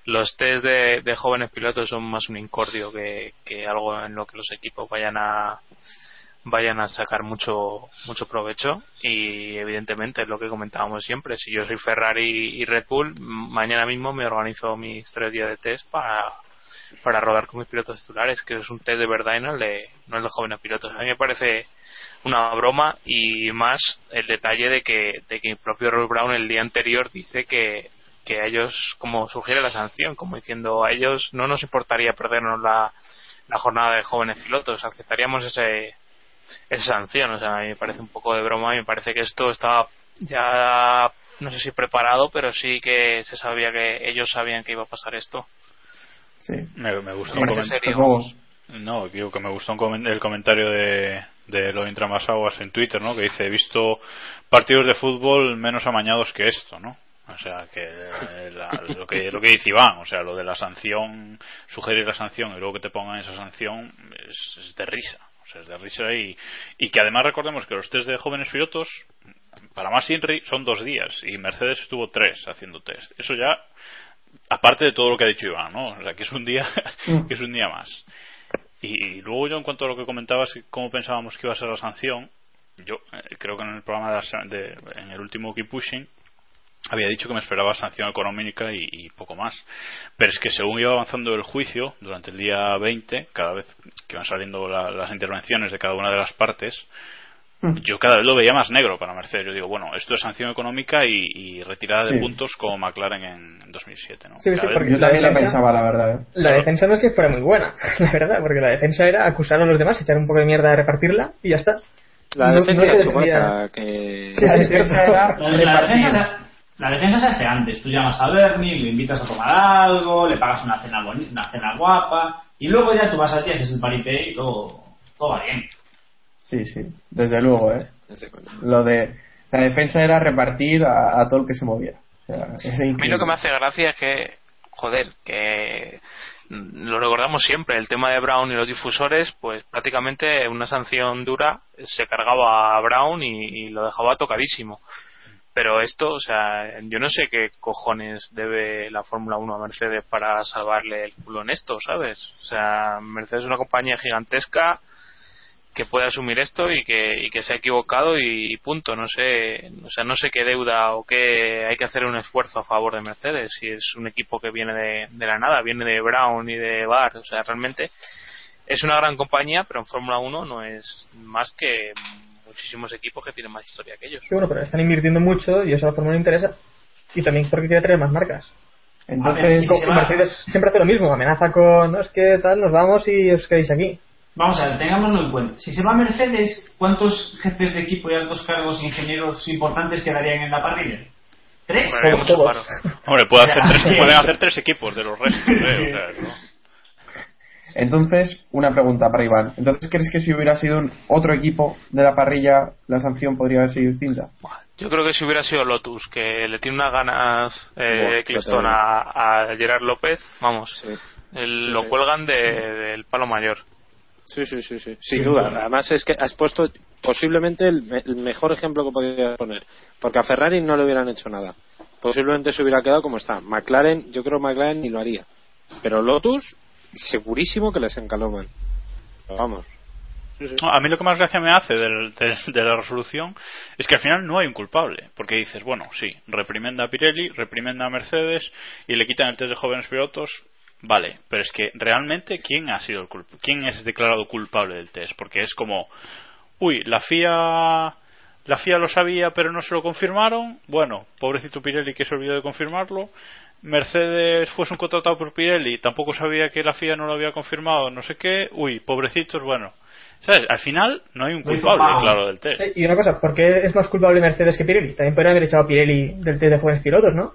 los test de, de jóvenes pilotos son más un incordio que, que algo en lo que los equipos vayan a vayan a sacar mucho mucho provecho y evidentemente es lo que comentábamos siempre si yo soy Ferrari y Red Bull mañana mismo me organizo mis tres días de test para para rodar con mis pilotos titulares que es un test de verdad y no el de, no el de jóvenes pilotos a mí me parece una broma y más el detalle de que de que el propio Ross Brown el día anterior dice que que a ellos como sugiere la sanción como diciendo a ellos no nos importaría perdernos la la jornada de jóvenes pilotos aceptaríamos ese esa sanción. O sea, a mí me parece un poco de broma y me parece que esto estaba ya, no sé si preparado, pero sí que se sabía que ellos sabían que iba a pasar esto. Sí. Me, me gustó un. No, digo que me gustó el comentario de, de lo Intramasaguas en Twitter, ¿no? Que dice, he visto partidos de fútbol menos amañados que esto, ¿no? O sea, que eh, la- lo que lo que dice Iván, o sea, lo de la sanción, sugerir la sanción y luego que te pongan esa sanción es, es de risa. O sea, es de risa y, y que además recordemos que los test de jóvenes pilotos, para más Inri, son dos días y Mercedes estuvo tres haciendo test. Eso ya, aparte de todo lo que ha dicho Iván, ¿no? O sea, que es un día, que es un día más. Y, luego yo en cuanto a lo que comentabas, cómo pensábamos que iba a ser la sanción, yo eh, creo que en el programa de, la de- en el último Keep Pushing había dicho que me esperaba sanción económica y, y poco más. Pero es que según iba avanzando el juicio, durante el día 20, cada vez que iban saliendo la- las intervenciones de cada una de las partes, yo cada vez lo veía más negro para Mercedes. Yo digo, bueno, esto es sanción económica y, y retirada de Sí. puntos como McLaren en 2007, ¿no? Sí, sí, porque Yo la también lo defensa- pensaba, la verdad. ¿eh? La defensa no es que fuera muy buena, la verdad, porque la defensa era acusar a los demás, echar un poco de mierda a repartirla y ya está. La No- defensa no se de decía- que... Sí. La, la defensa se, la defensa se hace antes. Tú llamas a Bernie, le invitas a tomar algo, le pagas una cena boni- una cena guapa, y luego ya tú vas allí, haces el paripé y todo, todo va bien. Sí, sí, desde luego, ¿eh? Lo de la defensa era repartir a, a todo el que se movía. O sea, A mí lo que me hace gracia es que, joder, que lo recordamos siempre, el tema de Brown y los difusores, pues prácticamente una sanción dura se cargaba a Brown y, y lo dejaba tocadísimo. Pero esto, o sea, yo no sé qué cojones debe la Fórmula 1 a Mercedes para salvarle el culo en esto, ¿sabes? O sea, Mercedes es una compañía gigantesca que puede asumir esto y que, y que se ha equivocado y, y punto. No sé, o sea, no sé qué deuda o qué hay que hacer un esfuerzo a favor de Mercedes. Si es un equipo que viene de, de la nada, viene de Brown y de Bar, o sea, realmente es una gran compañía, pero en Fórmula 1 no es más que muchísimos equipos que tienen más historia que ellos. Sí, bueno, pero están invirtiendo mucho y eso a la Fórmula 1 interesa. Y también porque quiere tener más marcas. Entonces. Mercedes siempre hace lo mismo, amenaza con, no, es que tal, nos vamos y os quedéis aquí. Vamos a ver, tengámoslo en cuenta. Si se va a Mercedes, ¿cuántos jefes de equipo y altos cargos e ingenieros importantes quedarían en la parrilla? ¿Tres? Bueno. Hombre, puede hacer tres, pueden hacer tres equipos de los restos, ¿eh? O sea, ¿no? entonces, una pregunta para Iván. Entonces, ¿crees que si hubiera sido un otro equipo de la parrilla, la sanción podría haber sido distinta? Yo creo que si hubiera sido Lotus, que le tiene unas ganas eh, total. a, a Gerard López, vamos, Sí. el- Sí, lo sí. cuelgan de- del palo mayor. Sí, sí, sí, sí. Sin duda. Además es que has puesto posiblemente el, me- el mejor ejemplo que podías poner. Porque a Ferrari no le hubieran hecho nada. Posiblemente se hubiera quedado como está. McLaren, yo creo que McLaren ni lo haría. Pero Lotus, segurísimo que les encaloman. Vamos. A mí lo que más gracia me hace del- de, de la resolución es que al final no hay un culpable. Porque dices, bueno, sí, reprimenda a Pirelli, reprimenda a Mercedes y le quitan el test de jóvenes pilotos. Vale, pero es que realmente, ¿quién ha sido el culp ¿Quién es declarado culpable del test? Porque es como, uy, la FIA. La FIA lo sabía, pero no se lo confirmaron. Bueno, pobrecito Pirelli que se olvidó de confirmarlo. Mercedes fue contratado por Pirelli, tampoco sabía que la FIA no lo había confirmado, no sé qué. Uy, pobrecitos, bueno. ¿Sabes? Al final no hay un culpable, Pau. claro, del test. Y una cosa, ¿por qué es más culpable Mercedes que Pirelli? También podrían haber echado a Pirelli del test de jóvenes pilotos, ¿no?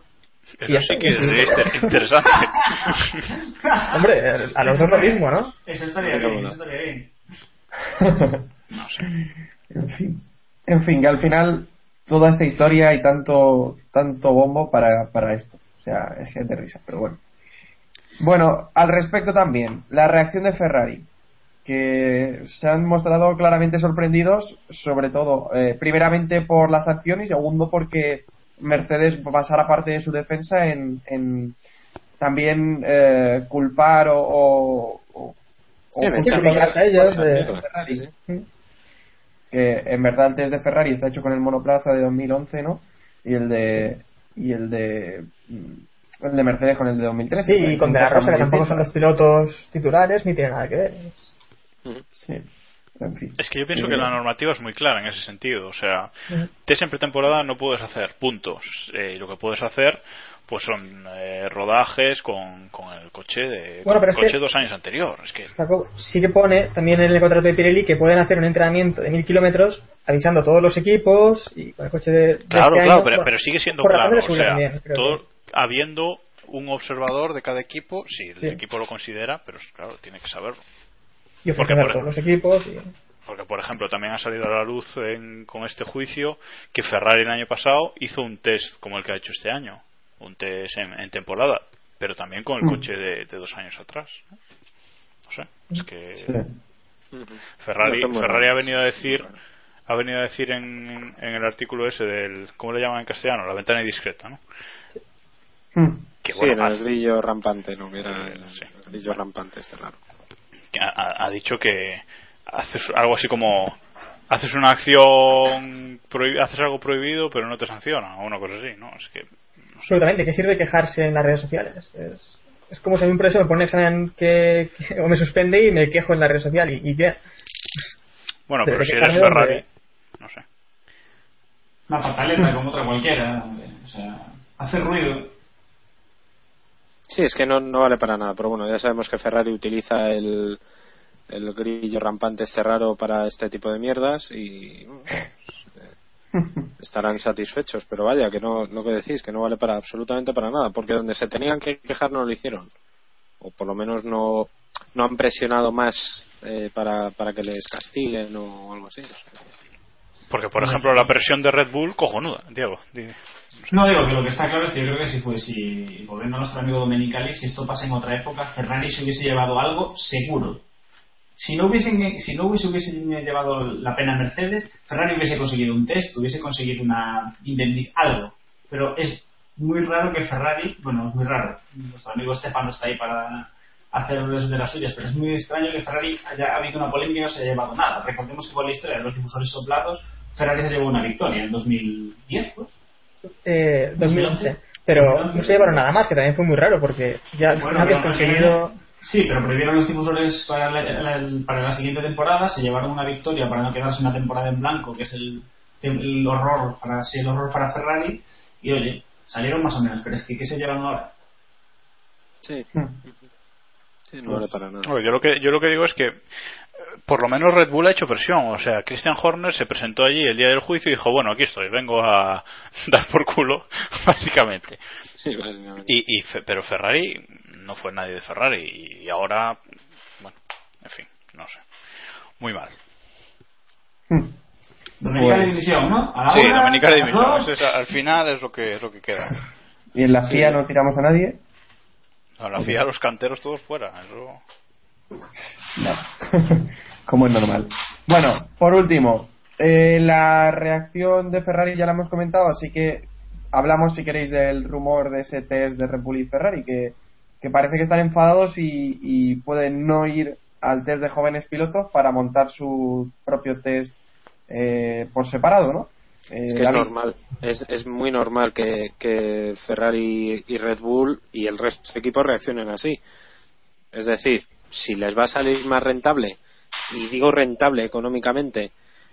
Eso sí que es inter- interesante. Hombre, a los dos lo mismo, ¿no? Eso estaría bien, bueno. eso estaría bien. No sé. En fin. En fin, que al final toda esta historia y tanto tanto bombo para, para esto. O sea, es que es de risa, pero bueno. Bueno, al respecto también, la reacción de Ferrari, que se han mostrado claramente sorprendidos, sobre todo, eh, primeramente por la sanción y segundo porque Mercedes basara parte de su defensa en, en también eh, culpar o, o, Sí, a ellos cosas de- de Ferrari. Sí, sí. que en verdad el test de Ferrari está hecho con el monoplaza de 2011, ¿no? Y el de y el de mm, el de Mercedes con el de 2013. Sí, y con De La Rosa, que tampoco son los pilotos titulares, ni tiene nada que ver. Sí. En fin. Es que yo pienso que la normativa es muy clara en ese sentido. O sea, test en pretemporada no puedes hacer puntos. Eh, y lo que puedes hacer pues son eh, rodajes con, con el coche de Bueno, pero con es el coche que- dos años anterior. Es que Jacob, sí que pone también en el contrato de Pirelli que pueden hacer un entrenamiento de mil kilómetros avisando a todos los equipos y con el coche de. de Claro, este claro, año, pero, pero sigue siendo por claro. O sea, también, todo, que- habiendo un observador de cada equipo, sí, el Sí. equipo lo considera, pero claro, tiene que saberlo. Y ofrecer por todos los equipos. Y... Porque, por ejemplo, también ha salido a la luz en- con este juicio que Ferrari el año pasado hizo un test como el que ha hecho este año, un test en, en temporada, pero también con el Mm. coche de, de dos años atrás. ¿no? No sé, es que Sí. Ferrari, ha venido a decir ha venido a decir en, en el artículo ese del ¿cómo le llaman en castellano? la ventana indiscreta, ¿no? Mm. Que sí, bueno, el grillo rampante, ¿no? Que era el, Sí. el grillo rampante este raro. Ha, dicho que haces algo así como haces una acción haces algo prohibido pero no te sanciona o una cosa así no es que Absolutamente, ¿qué sirve quejarse en las redes sociales? Es, es como si a mí un profesor me pone un examen que, que- o me suspende y me quejo en la red social y, y ya. bueno pero si eres Ferrari no sé Una pataleta como otra cualquiera. O sea, hace ruido. Sí, es que no, no vale para nada, pero bueno, ya sabemos que Ferrari utiliza el, el grillo rampante este raro para este tipo de mierdas y bueno, estarán satisfechos, pero vaya, que no, lo que decís, que no vale para absolutamente para nada, porque donde se tenían que quejar no lo hicieron, o por lo menos no, no han presionado más eh, para, para que les castiguen o algo así. o sea. Porque por ejemplo la presión de Red Bull cojonuda Diego di- No digo que lo que está claro es que yo creo que si fue, si, volviendo a nuestro amigo Domenicali, si esto pasa en otra época, Ferrari se hubiese llevado algo seguro. si no hubiesen si no hubiese, hubiesen llevado la pena a Mercedes, Ferrari hubiese conseguido un test, hubiese conseguido una algo. Pero es muy raro que Ferrari, bueno, es muy raro. Nuestro amigo Stefano está ahí para hacer de las suyas, pero es muy extraño que Ferrari haya habido una polémica y no se haya llevado nada. Recordemos que con la historia de los difusores soplados, Ferrari se llevó una victoria en 2010, pues. Eh, 2011. Pero no se llevaron nada más, que también fue muy raro porque ya Bueno, nadie ha pero conseguido. Sí, pero prohibieron los difusores para la, la- para la siguiente temporada, se llevaron una victoria para no quedarse una temporada en blanco, que es el, el horror para sí, el horror para Ferrari, y oye, salieron más o menos, pero es que ¿qué se llevan ahora? Sí. Hmm. Sí, no vale para nada. Bueno, yo lo que yo lo que digo es que por lo menos Red Bull ha hecho presión, o sea, Christian Horner se presentó allí el día del juicio y dijo, bueno, aquí estoy, vengo a dar por culo, básicamente. Sí, básicamente. Y, y Fe- pero Ferrari no fue nadie de Ferrari y ahora, bueno, en fin, no sé, muy mal. Dominicana Pues- división, ¿no? A la Sí, Dominicana División, es- al final es lo que es lo que queda. Y en la FIA no tiramos a nadie. A la FIA los canteros todos fuera, eso. No. Como es normal. Bueno, por último, eh, la reacción de Ferrari ya la hemos comentado, así que hablamos, si queréis, del rumor de ese test de Red Bull y Ferrari, que, que parece que están enfadados y, y pueden no ir al test de jóvenes pilotos para montar su propio test eh, por separado, ¿no? Eh, Es que es normal, es, es muy normal que, que Ferrari y Red Bull y el resto de equipos reaccionen así. Es decir, si les va a salir más rentable, y digo rentable económicamente,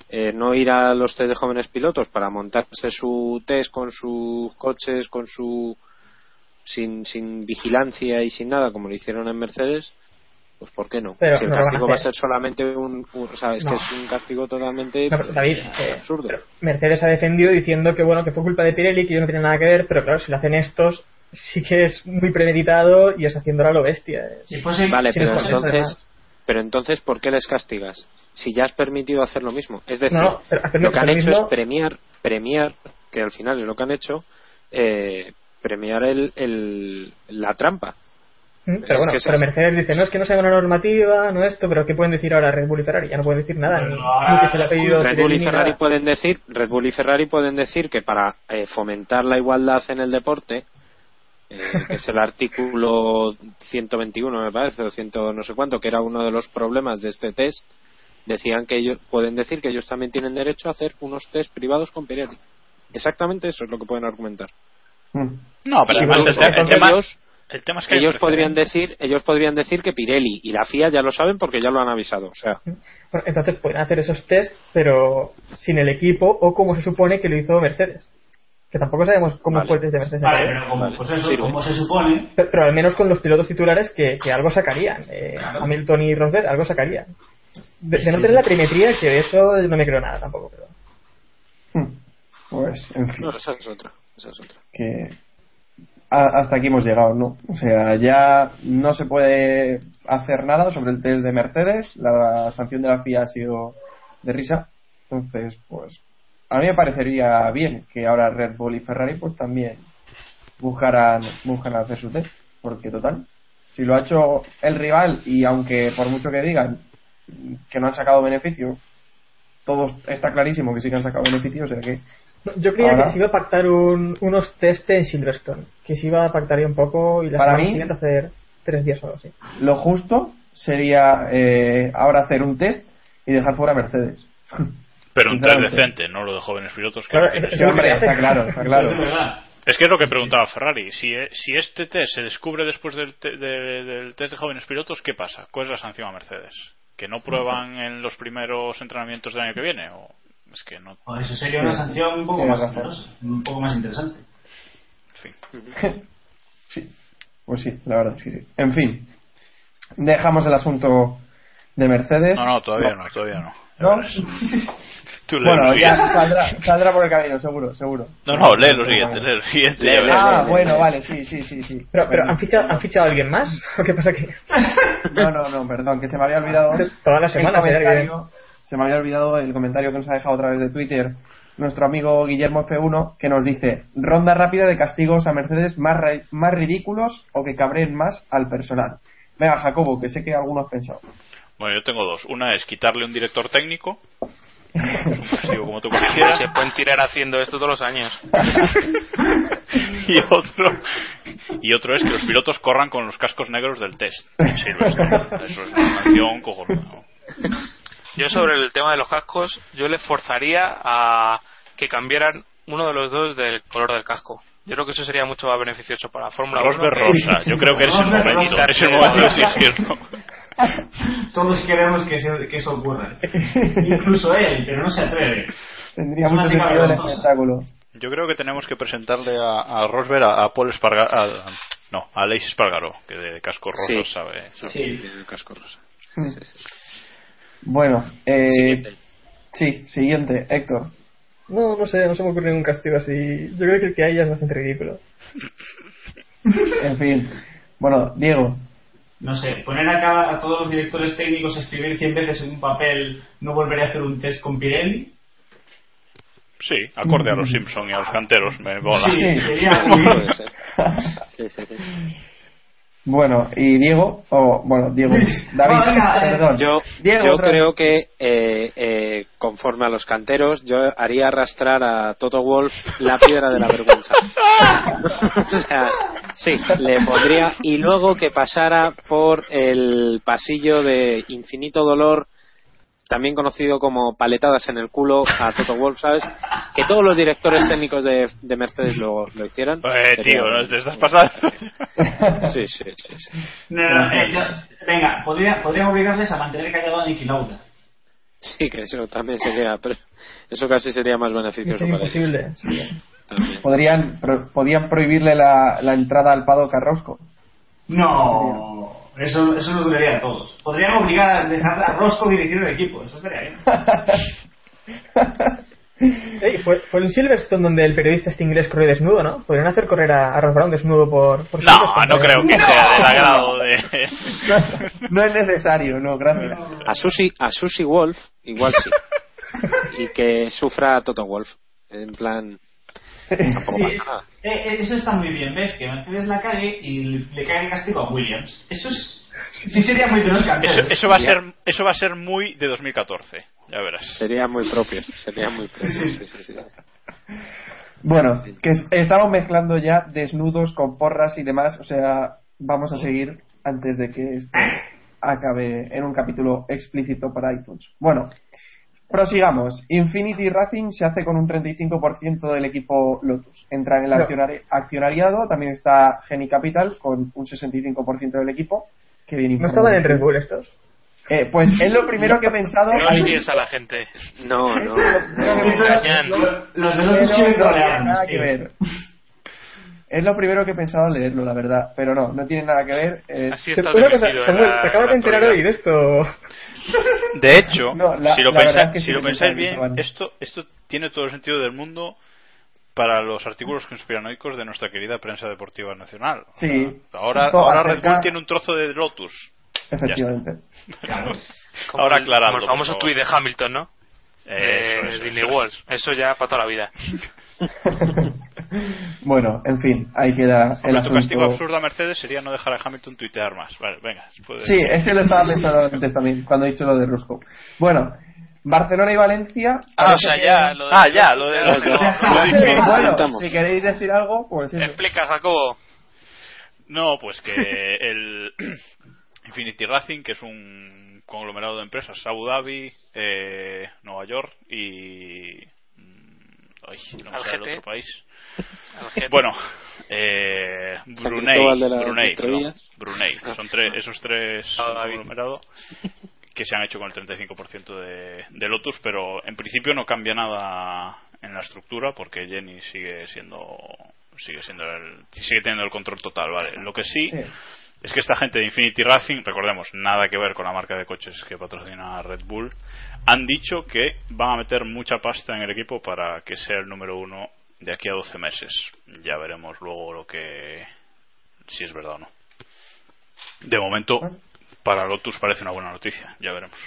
eh, no ir a los test de jóvenes pilotos para montarse su test con sus coches, con su sin, sin vigilancia y sin nada, como lo hicieron en Mercedes, pues ¿por qué no? Pero si el no castigo va a ser solamente un, un- o sea, es No. que es un castigo totalmente No, pero, David, eh, absurdo. Mercedes ha defendido diciendo que bueno que fue culpa de Pirelli, que ellos no tienen nada que ver, pero claro, si lo hacen estos, sí que es muy premeditado y es haciéndolo a lo bestia. eh. Si fuese- Vale, si pero entonces, pero entonces, ¿por qué les castigas? Si ya has permitido hacer lo mismo. Es decir, No, pero hacer lo que han hecho mismo- es premiar, premiar, que al final es lo que han hecho, eh, premiar el, el- la trampa. Mm, Es Pero bueno, pero. Mercedes dice, no es que no sea una normativa, no esto, pero ¿qué pueden decir ahora Red Bull y Ferrari? Ya no pueden decir nada, se le ha pedido Red Bull y Ferrari pueden decir, Red Bull y Ferrari pueden decir que para eh, fomentar la igualdad en el deporte, eh, que es el artículo 121 me parece, o 100 no sé cuánto, que era uno de los problemas de este test, decían que ellos pueden decir que ellos también tienen derecho a hacer unos test privados con Pirelli. Exactamente eso es lo que pueden argumentar. Mm. No, pero Y además el, tema, ellos, el tema es que ellos podrían decir, ellos podrían decir que Pirelli y la FIA ya lo saben porque ya lo han avisado. O sea, Bueno, entonces pueden hacer esos test, pero sin el equipo o como se supone que lo hizo Mercedes. Que tampoco sabemos cómo Vale. fue el test de Mercedes. Vale, pero como, pues eso, Sirve. como se supone, Pero, pero al menos con los pilotos titulares que, que algo sacarían. Eh, Claro. Hamilton y Rosberg algo sacarían. De, de no tener la perimetría, que de eso no me creo nada tampoco. Pero... Mm. Pues, en fin. no, esa es otra. Esa es otra. que a- hasta aquí hemos llegado, ¿no? O sea, ya no se puede hacer nada sobre el test de Mercedes, la sanción de la FIA ha sido de risa, entonces, pues, a mí me parecería bien que ahora Red Bull y Ferrari, pues también buscaran, buscan hacer su test, porque total, si lo ha hecho el rival y aunque por mucho que digan que no han sacado beneficio, todo está clarísimo que sí que han sacado beneficio, o sea que Yo creía Ahora- que se iba a pactar un- unos test en Silverstone. Que se iba a pactar un poco y la Para semana mí- siguiente hacer tres días o algo así. lo justo sería eh, ahora hacer un test y dejar fuera a Mercedes. Pero un test decente, no lo de jóvenes pilotos. Que Claro, no tiene es- hombre, está claro, está claro. es que es lo que preguntaba Ferrari. Si, eh, si este test se descubre después del, te- de- del test de jóvenes pilotos, ¿qué pasa? ¿Cuál es la sanción a Mercedes? ¿Que no prueban en los primeros entrenamientos del año que viene? ¿O es que no? Eso sería una sanción un poco más un poco más interesante. En fin. Sí, pues sí, la verdad, sí, sí. En fin, dejamos el asunto de Mercedes. No, no, todavía no, todavía ¿No? Bueno, lo ya saldrá, saldrá por el camino, seguro, seguro. No, no, lee lo siguiente, lee lo siguiente. Ah, bueno, vale, sí, sí, sí, sí. Pero, pero ¿han, fichado, ¿han fichado a alguien más? ¿O qué pasa aquí? No, no, no, perdón, que se me había olvidado. Semanas, ¿eh? comentario- Se me había olvidado el comentario que nos ha dejado a través de Twitter nuestro amigo Guillermo F1, que nos dice: ronda rápida de castigos a Mercedes más, ra- más ridículos o que cabreen más al personal. Venga, Jacobo, que sé que alguno has pensado. Bueno, yo tengo dos. Una es quitarle un director técnico. Un castigo como tú quisieras. Se pueden tirar haciendo esto todos los años. y otro y otro es que los pilotos corran con los cascos negros del test Silverstone. eso es una acción cojonuda Yo sobre el tema de los cascos, yo le forzaría a que cambiaran uno de los dos del color del casco. Yo creo que eso sería mucho más beneficioso para la Fórmula 1. Rosberg rosa yo creo que eres el momento es el momento de exigirlo Todos queremos que, se- que eso ocurra. Incluso él, pero no se atreve. Tendría mucho sentido el espectáculo. yo creo que tenemos que presentarle a, a Rosberg a, a Paul Espargaro no a Aleix Espargaro que de casco rosa Sí. sabe, sabe. Sí, el casco rosa. Hmm. Bueno, eh, Siguiente. sí, siguiente, Héctor. No, no sé, no se me ocurre ningún castigo así. Yo creo que el que hay ya es bastante ridículo. En fin. Bueno, Diego. No sé, poner a, cada, a todos los directores técnicos a escribir 100 veces en un papel, no volveré a hacer un test con Pirelli. sí acorde a los Simpson y a los canteros me mola Sí, sería. Sí, sí, sí. Bueno, y Diego, o bueno, Diego, David, eh, perdón. Yo, Diego, yo creo que, eh, eh, conforme a los canteros, yo haría arrastrar a Toto Wolf la piedra de la vergüenza. o sea, sí, le pondría. Y luego que pasara por el pasillo de infinito dolor, también conocido como paletadas en el culo a Toto Wolf, ¿sabes? Que todos los directores técnicos de, de Mercedes lo, lo hicieran. eh, tío no te estás pasando Sí, sí, sí. sí. No, no, no, eh, yo- venga, podría, podrían obligarles a mantener callado a Niki Lauda. Sí, que eso también sería. Pero eso casi sería más beneficioso Sería para ellos. Podrían, pro- podían prohibirle la, la entrada al Pado Carrosco. No, eso, eso nos dolería a todos. Podrían obligar a dejar a Rosco dirigir el equipo, eso estaría bien. Fue, fue en Silverstone donde el periodista este inglés corrió desnudo, ¿no? Podrían hacer correr a, a Ross Brown desnudo por, por no no pero- creo que sea del agrado de No es necesario, no, gracias. A Susie, a Susie Wolf, igual sí. y que sufra Toto Wolf. En plan. Tampoco Sí, pasa nada. eh, eh, eso está muy bien, ¿ves? Que Mercedes la cague y le, cae el castigo a Williams. Eso es. Sí, sería muy de los eso, eso va a ser eso va a ser muy de 2014 ya verás Sería muy propio. Sería muy propio. Sí, sí, sí. Bueno, que es- estamos mezclando ya desnudos con porras y demás, o sea, vamos a seguir antes de que esto acabe en un capítulo explícito para iTunes. Bueno, prosigamos. Infinity Racing se hace con un 35% del equipo Lotus. Entra en el accionari- accionariado, también está Geni Capital con un 65% del equipo. Que bien ¿No estaban en Red Bull estos? Eh, pues es lo primero que he pensado. No líes a la gente. No, no. Los de Pero quieren tiene nada que ver. Es lo primero que he pensado al leerlo, la verdad. Pero no, no tiene nada que ver. Es- Así está te acabas la de enterar hoy de esto. De hecho, No, la- si lo, pensáis, es que si lo pensáis bien, esto, esto tiene todo el sentido del mundo para los artículos conspiranoicos de nuestra querida prensa deportiva nacional. Sí. Ahora, ahora Red acerca- Bull tiene un trozo de Lotus. Efectivamente. Claro. Ahora aclarando, Como el famoso tuit de Hamilton, ¿no? Eso, Disney eso, World. Eso ya para toda la vida. bueno, en fin, ahí queda el Hombre, tu castigo asunto. absurdo a Mercedes sería no dejar a Hamilton tuitear más. Vale, venga. puede- Sí, ese lo estaba pensando antes también, cuando he dicho lo de Rusco. Bueno, Barcelona y Valencia. Ah, o sea, ya. Lo de, Ah, ya, lo de- lo de- bueno, si queréis decir algo, pues eso. Explica, Jacobo. No, pues que el Infinity Racing, que es un conglomerado de empresas, Abu Dhabi, eh, Nueva York y. Ay, no Algete. otro país. Bueno, eh, Brunei, de Brunei, perdón, Brunei. Ah. Son tres, esos tres Dhabi. conglomerados que se han hecho con el 35% de, de Lotus, pero en principio no cambia nada en la estructura porque Jenny sigue siendo sigue siendo el, sigue teniendo el control total, vale. Lo que sí, Sí. Es que esta gente de Infinity Racing, recordemos, nada que ver con la marca de coches que patrocina Red Bull, han dicho que van a meter mucha pasta en el equipo para que sea el número uno de aquí a 12 meses. Ya veremos luego lo que si es verdad o no. De momento, para Lotus parece una buena noticia, ya veremos.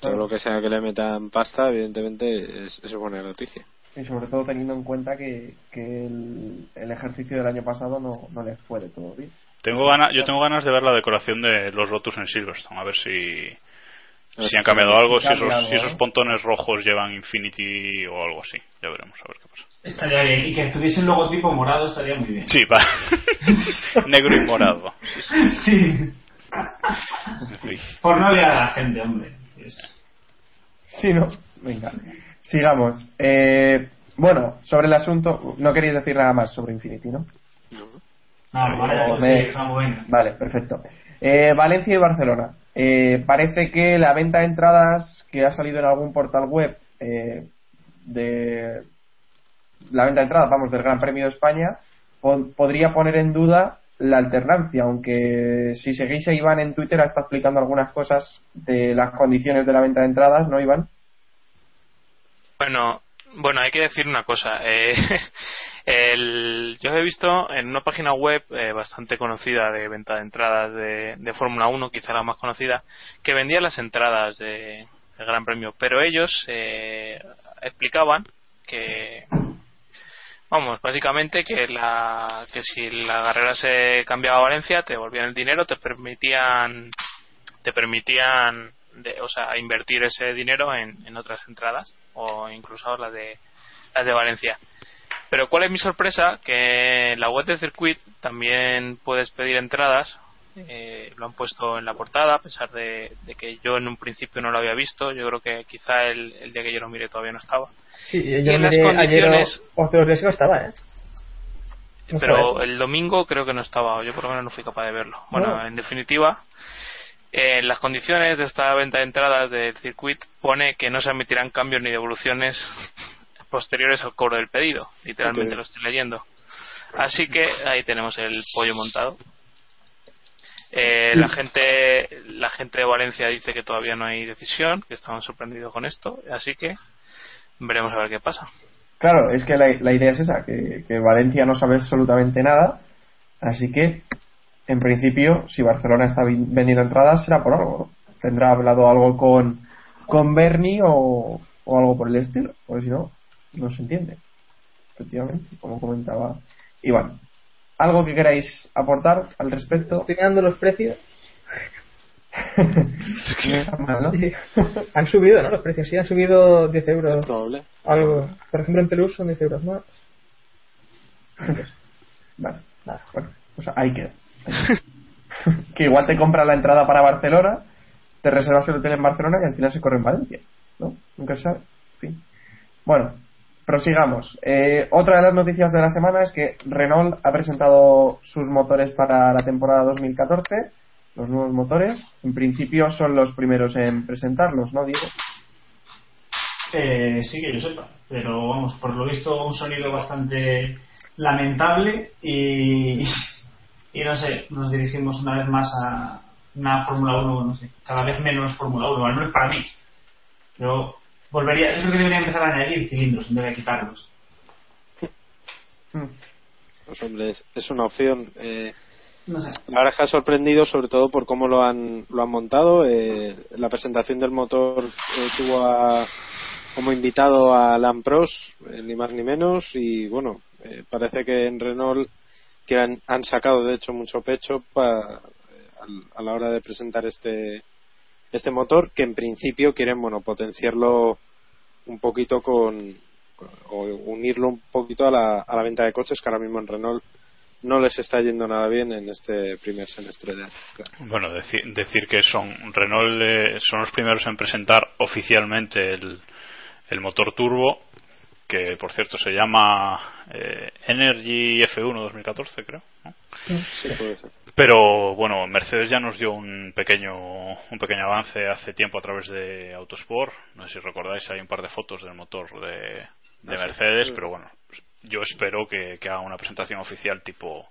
Todo lo que sea que le metan pasta, evidentemente, es, es buena noticia. Y sobre todo teniendo en cuenta que, que el, el ejercicio del año pasado no, no les fue de todo bien. Tengo ganas, yo tengo ganas de ver la decoración de los Lotus en Silverstone, a ver si, ver si han cambiado algo, si esos, si esos ¿no? pontones rojos llevan Infinity o algo así. Ya veremos, a ver qué pasa. Estaría bien. Y que tuviese un logotipo morado estaría muy bien. Sí, va. Negro y morado. Sí. Por no liar a la gente, hombre. Sí, ¿no? Venga. Sigamos. Eh, bueno, sobre el asunto, no queréis decir nada más sobre Infinity, ¿no? No, vale, sí, Samu, venga. Vale, perfecto. Eh, Valencia y Barcelona. Eh, parece que la venta de entradas que ha salido en algún portal web eh, de la venta de entradas, vamos, del Gran Premio de España, po- podría poner en duda la alternancia, aunque si seguís a Iván en Twitter ha estado explicando algunas cosas de las condiciones de la venta de entradas, ¿no, Iván? Bueno, bueno, hay que decir una cosa. Eh, el- yo he visto en una página web eh, bastante conocida de venta de entradas de, de Fórmula 1, quizá la más conocida, que vendía las entradas de, del Gran Premio, pero ellos eh, explicaban que, vamos, básicamente que, la, que si la carrera se cambiaba a Valencia, te devolvían el dinero, te permitían, te permitían, de- o sea, invertir ese dinero en otras entradas o incluso las de las de Valencia. Pero cuál es mi sorpresa que en la web del circuit también puedes pedir entradas. eh, lo han puesto en la portada a pesar de, de que yo en un principio no lo había visto. Yo creo que quizá el, el día que yo lo miré todavía no estaba. Sí, yo Y en las ayer condiciones- o, o hace dos días que no estaba, ¿eh? Pero el domingo creo que no estaba, o yo por lo menos no fui capaz de verlo. Bueno, No. en definitiva, en las condiciones de esta venta de entradas del circuit pone que no se admitirán cambios ni devoluciones posteriores al cobro del pedido. Literalmente lo estoy leyendo. Así que ahí tenemos el pollo montado. Eh, Sí. La gente la gente de Valencia dice que todavía no hay decisión, que estaban sorprendidos con esto, así que veremos a ver qué pasa. Claro, es que la, la idea es esa, que, que Valencia no sabe absolutamente nada, así que, en principio, si Barcelona está vendiendo entradas, será por algo, ¿no? Tendrá hablado algo con, con Bernie o, o algo por el estilo, porque si no, no se entiende. Efectivamente, como comentaba Iván. ¿Algo que queráis aportar al respecto? Estoy los precios. Mal, ¿no? han subido, ¿no? Los precios sí, han subido 10 euros. Probable. Algo. Por ejemplo, en Pelús son 10 euros más. Vale, nada, bueno, pues ahí queda. que igual te compras la entrada para Barcelona, te reservas el hotel en Barcelona y al final se corre en Valencia, ¿no? Nunca se sabe. En fin. Bueno, prosigamos. Eh, otra de las noticias de la semana es que Renault ha presentado sus motores para la temporada 2014, los nuevos motores. En principio son los primeros en presentarlos, ¿no, Diego? Eh, sí que yo sepa, pero vamos, por lo visto un sonido bastante lamentable y, y no sé, nos dirigimos una vez más a una Fórmula 1, no sé, cada vez menos Fórmula 1, al menos para mí. Yo volvería, yo creo que debería empezar a añadir cilindros en vez de quitarlos. Pues hombre, es, una opción. Eh, No sé. la verdad es que ha sorprendido sobre todo por cómo lo han, lo han montado. Eh, la presentación del motor eh, tuvo a- como invitado a Alan Prost, eh, ni más ni menos, y bueno, eh, parece que en Renault que han, han sacado de hecho mucho pecho pa- a la hora de presentar este este motor que en principio quieren bueno potenciarlo un poquito con, o unirlo un poquito a la, a la venta de coches que ahora mismo en Renault no les está yendo nada bien en este primer semestre de año. Bueno, deci- decir que son Renault eh, son los primeros en presentar oficialmente el, el motor turbo, que por cierto se llama eh, Energy F1 2014, creo. ¿no? Sí, puede ser. Pero bueno, Mercedes ya nos dio un pequeño un pequeño avance hace tiempo a través de Autosport. No sé si recordáis, hay un par de fotos del motor de, de Ah. Mercedes, pero bueno, yo espero que, que haga una presentación oficial tipo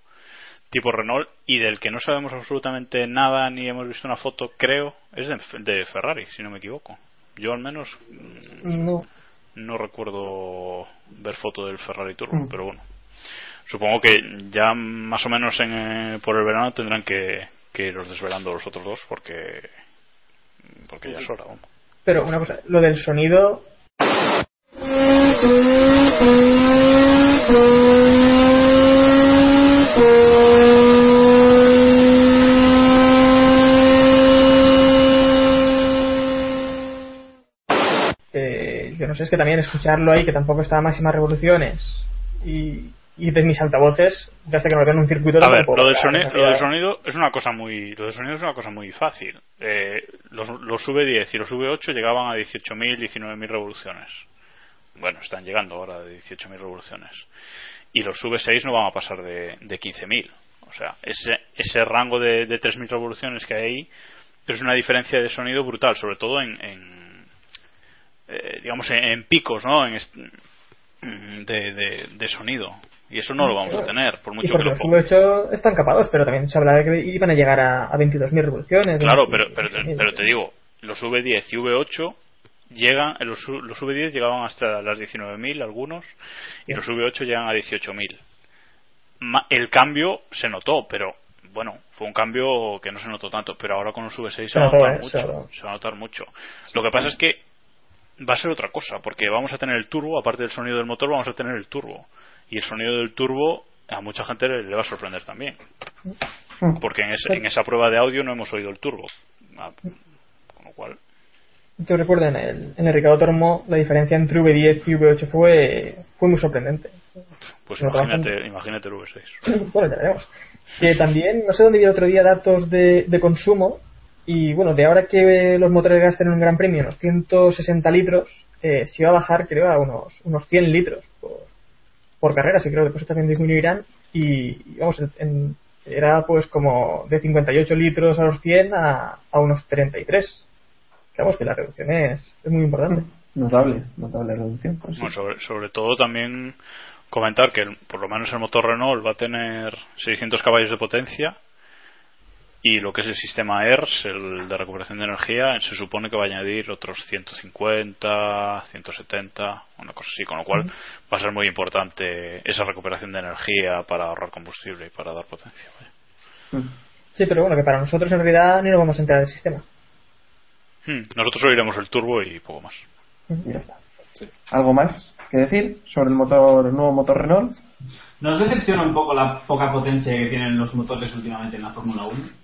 tipo Renault y del que no sabemos absolutamente nada ni hemos visto una foto, creo, es de, de Ferrari, si no me equivoco. Yo al menos mm, No. No recuerdo ver foto del Ferrari Turbo, Mm. pero bueno. Supongo que ya más o menos en, eh, por el verano tendrán que, que iros desvelando los otros dos porque porque ya es hora. vamos. Pero una cosa, lo del sonido. Es que también escucharlo ahí, que tampoco está a máximas revoluciones, y, y de mis altavoces, ya hasta que me ven un circuito A ver, lo del, puedo soni- pagar, lo ya- sonido es una cosa muy lo del sonido es una cosa muy fácil. Eh, los, los V10 y los V8 llegaban a 18.000, 19.000 revoluciones. Bueno, están llegando ahora de 18.000 revoluciones. Y los V6 no van a pasar de, de 15.000. O sea, ese, ese rango de, de 3.000 revoluciones que hay ahí es una diferencia de sonido brutal, sobre todo en, en, eh, digamos en, en picos, ¿no? En de, de, de sonido. Y eso no lo vamos a tener, por Y mucho que porque lo los pongan. V8 están capados, pero también se habla de que iban a llegar a, a 22.000 revoluciones. Claro, 20.000. pero, pero, te- pero te digo, los V10 y V8 llegan, eh, los, los V10 llegaban hasta las 19.000 algunos y los V8 llegan a 18.000. Ma- El cambio se notó, pero bueno, fue un cambio que no se notó tanto, pero ahora con los V6 se, Se va a notó, notar eh, mucho, se va a notar mucho. Lo que pasa es que va a ser otra cosa, porque vamos a tener el turbo, aparte del sonido del motor, vamos a tener el turbo. Y el sonido del turbo a mucha gente le, va a sorprender también. Porque en, ese- en esa prueba de audio no hemos oído el turbo. Ah, Con lo cual, Yo recuerdo en el, en el Ricardo Tormo la diferencia entre V10 y V8 fue, fue muy sorprendente. pues imagínate, imagínate el V6. bueno, ya veremos. Que también, no sé dónde vi el otro día datos de, de consumo. Y bueno, de ahora que los motores gastan en un gran premio unos 160 litros, eh, se iba a bajar, creo, a unos, unos 100 litros por, por carrera. Así creo que después también disminuirán. Y, y vamos, en- en- era pues como de 58 litros a los 100 a, a unos 33. Que vamos, que la reducción es, es muy importante. Notable, notable reducción. pues sí. Bueno, sobre, sobre todo también comentar que el- por lo menos el motor Renault va a tener 600 caballos de potencia y lo que es el sistema ERS, el de recuperación de energía, se supone que va a añadir otros 150, 170, una cosa así, con lo cual va a ser muy importante esa recuperación de energía para ahorrar combustible y para dar potencia. Sí, pero bueno, que para nosotros en realidad ni nos vamos a enterar del sistema. Hmm, Nosotros oiremos el turbo y poco más. Y ya está. ¿Algo más que decir sobre el motor el nuevo motor Renault? ¿Nos decepciona un poco la poca potencia que tienen los motores últimamente en la Fórmula 1?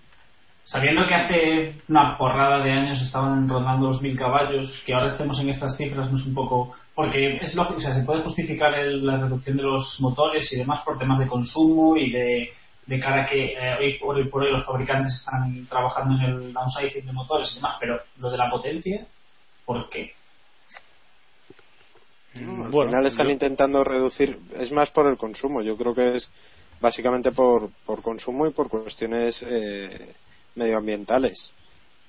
Sabiendo que hace una porrada de años estaban rondando los 1000 caballos, que ahora estemos en estas cifras no es un poco. Porque es lógico, o sea, se puede justificar el- la reducción de los motores y demás por temas de consumo y de, de cara a que eh, hoy, por hoy por hoy los fabricantes están trabajando en el downsizing de motores y demás, pero lo de la potencia, ¿por qué? Al Bueno, final están intentando reducir, es más por el consumo, yo creo que es básicamente por, por consumo y por cuestiones eh, medioambientales.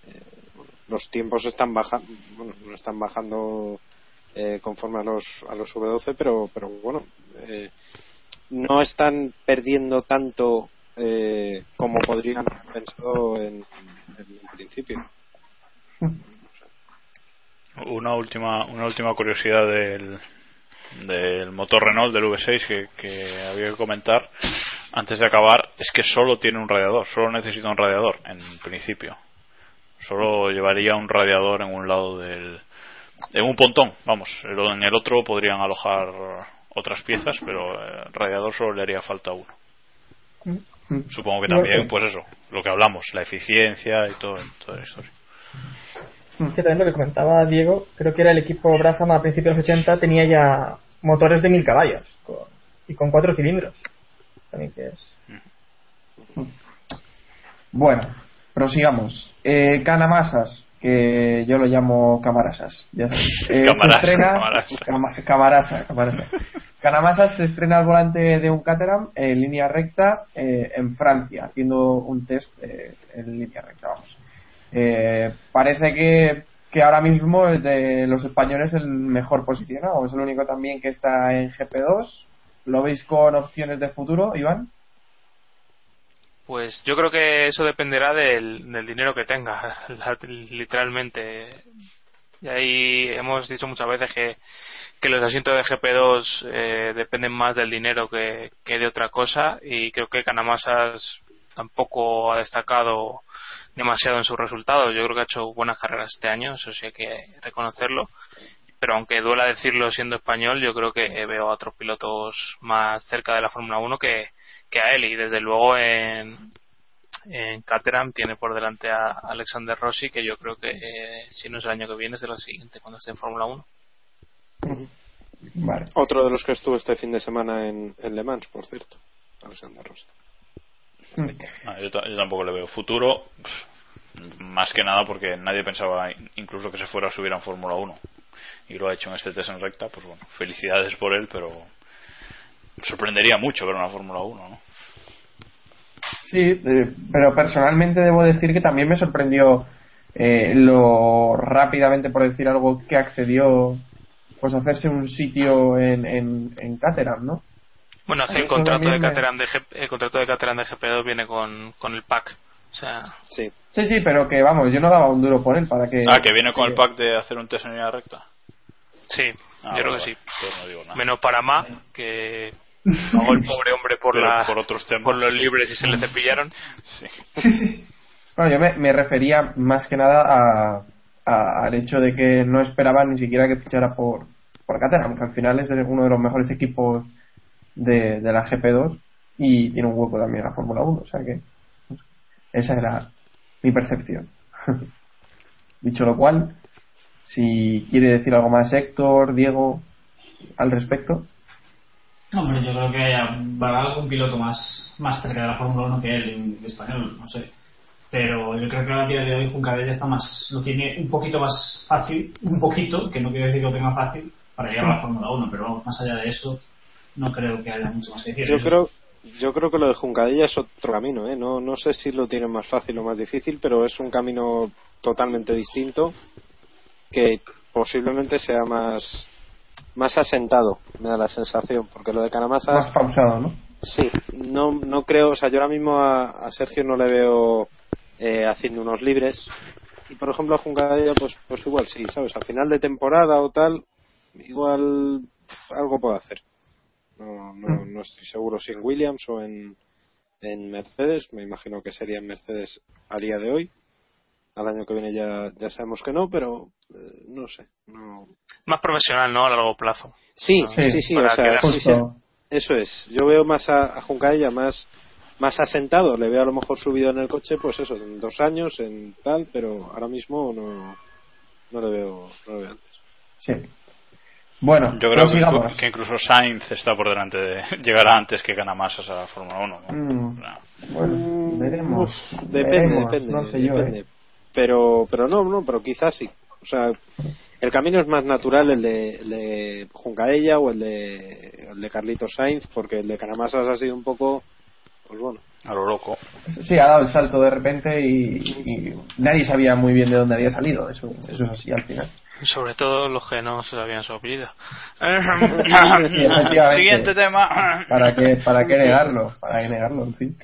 Eh, los tiempos están bajando, bueno, no están bajando eh, conforme a los, a los V12, pero, pero bueno, eh, no están perdiendo tanto eh, como podrían haber pensado en, en principio. Una última, una última curiosidad del, del motor Renault del V6 que, que había que comentar antes de acabar es que solo tiene un radiador, solo necesita un radiador en principio. Solo llevaría un radiador en un lado del. en un pontón, vamos. En el otro podrían alojar otras piezas, pero eh, el radiador solo le haría falta uno. Supongo que también, pues eso, lo que hablamos, la eficiencia y todo, toda la historia. Que también lo que comentaba Diego, creo que era el equipo Braham a principios de los 80, tenía ya motores de 1000 caballos con- y con cuatro cilindros. También que es. Bueno, prosigamos. Eh, Canamasas, que yo lo llamo Camarasas. Ya. Eh, Camarasa, se estrena, Camarasa. Cama- Camarasa, Camarasa. Canamasas se estrena al volante de un Caterham en línea recta eh, en Francia, haciendo un test eh, en línea recta, vamos. Eh, parece que, que ahora mismo el de los españoles es el mejor posicionado, es el único también que está en GP2. ¿Lo veis con opciones de futuro, Iván? Pues yo creo que eso dependerá del, del dinero que tenga, literalmente. Y ahí hemos dicho muchas veces que, que los asientos de GP2 eh, dependen más del dinero que, que de otra cosa y creo que Canamasas tampoco ha destacado demasiado en sus resultados. Yo creo que ha hecho buenas carreras este año, eso sí hay que reconocerlo. Pero aunque duela decirlo siendo español, yo creo que veo a otros pilotos más cerca de la Fórmula 1 que, que a él. Y desde luego en, en Caterham tiene por delante a Alexander Rossi, que yo creo que eh, si no es el año que viene, es el siguiente cuando esté en Fórmula 1. Vale. Otro de los que estuvo este fin de semana en, en Le Mans, por cierto. Alexander Rossi. No, yo, ta- yo tampoco le veo futuro, más que nada porque nadie pensaba incluso que se fuera a subir a Fórmula 1 y lo ha hecho en este test en recta, pues bueno, felicidades por él, pero sorprendería mucho ver una Fórmula 1, ¿no? Sí, eh, pero personalmente debo decir que también me sorprendió eh, lo rápidamente, por decir algo, que accedió pues a hacerse un sitio en, en, en Caterham, ¿no? Bueno, hace el contrato de Caterham de G- el contrato de Caterham de GP2 viene con, con el pack. O sea, sí. Sí, sí, pero que vamos, yo no daba un duro por él para que. Ah, que viene con sí. el pack de hacer un test en línea recta. sí, Ah, yo creo que sí. vale. Entonces no digo nada. Menos para Ma, que pagó el pobre hombre por, la, por otros temas. por los libres y se le cepillaron. Sí. Bueno, yo me, me refería más que nada a, a- al hecho de que no esperaban ni siquiera que fichara por, por Caterham, que al final es uno de los mejores equipos de, de la GP2 y tiene un hueco también en la Fórmula 1, o sea que esa era mi percepción. Dicho lo cual, si quiere decir algo más Héctor, Diego, al respecto. Hombre, yo creo que haya- habrá algún piloto más, más cerca de la Fórmula 1 que él en español, no sé. Pero yo creo que a día de hoy Juncadella está más, lo tiene un poquito más fácil, un poquito, que no quiero decir que lo tenga fácil, para llegar a la Fórmula 1, pero más allá de eso, no creo que haya mucho más que decir. Yo creo, yo creo que lo de Juncadilla es otro camino, ¿eh? No, no sé si lo tienen más fácil o más difícil, pero es un camino totalmente distinto que posiblemente sea más más asentado, me da la sensación, porque lo de Canamasa Más pausado, ¿no? Sí, no, no creo, o sea, yo ahora mismo a, a Sergio no le veo eh, haciendo unos libres. Y por ejemplo a Juncadella, pues, pues igual sí, ¿sabes? A final de temporada o tal, igual algo puede hacer. No, no, no estoy seguro si en Williams o en, en Mercedes, me imagino que sería en Mercedes a día de hoy. Al año que viene ya, ya sabemos que no, pero eh, no sé. No, Más profesional, ¿no? A largo plazo. Sí, No, sí, sí, o sea, quedarse. sí, sí, eso es. Yo veo más a, a Juncadella más, más asentado, le veo a lo mejor subido en el coche, pues eso, en dos años, en tal, pero ahora mismo no, no le veo, no le veo antes. Sí. Bueno, Yo creo que, prosigamos. que incluso Sainz está por delante de. llegará antes que Ganamasas a la Fórmula 1. ¿no? Mm, bueno, veremos. Uf, depende, veremos, depende, no sé yo, depende. ¿eh? Pero, pero no, no, pero quizás sí. O sea, el camino es más natural el de, el de Juncadella o el de, el de Carlitos Sainz, porque el de Canamasas ha sido un poco, pues bueno. A lo loco. Sí, ha dado el salto de repente y, y nadie sabía muy bien de dónde había salido. Eso, eso es así al final. Sobre todo los que no sabían su apellido. Siguiente tema. ¿Para qué, para qué negarlo? ¿Para qué negarlo? En fin.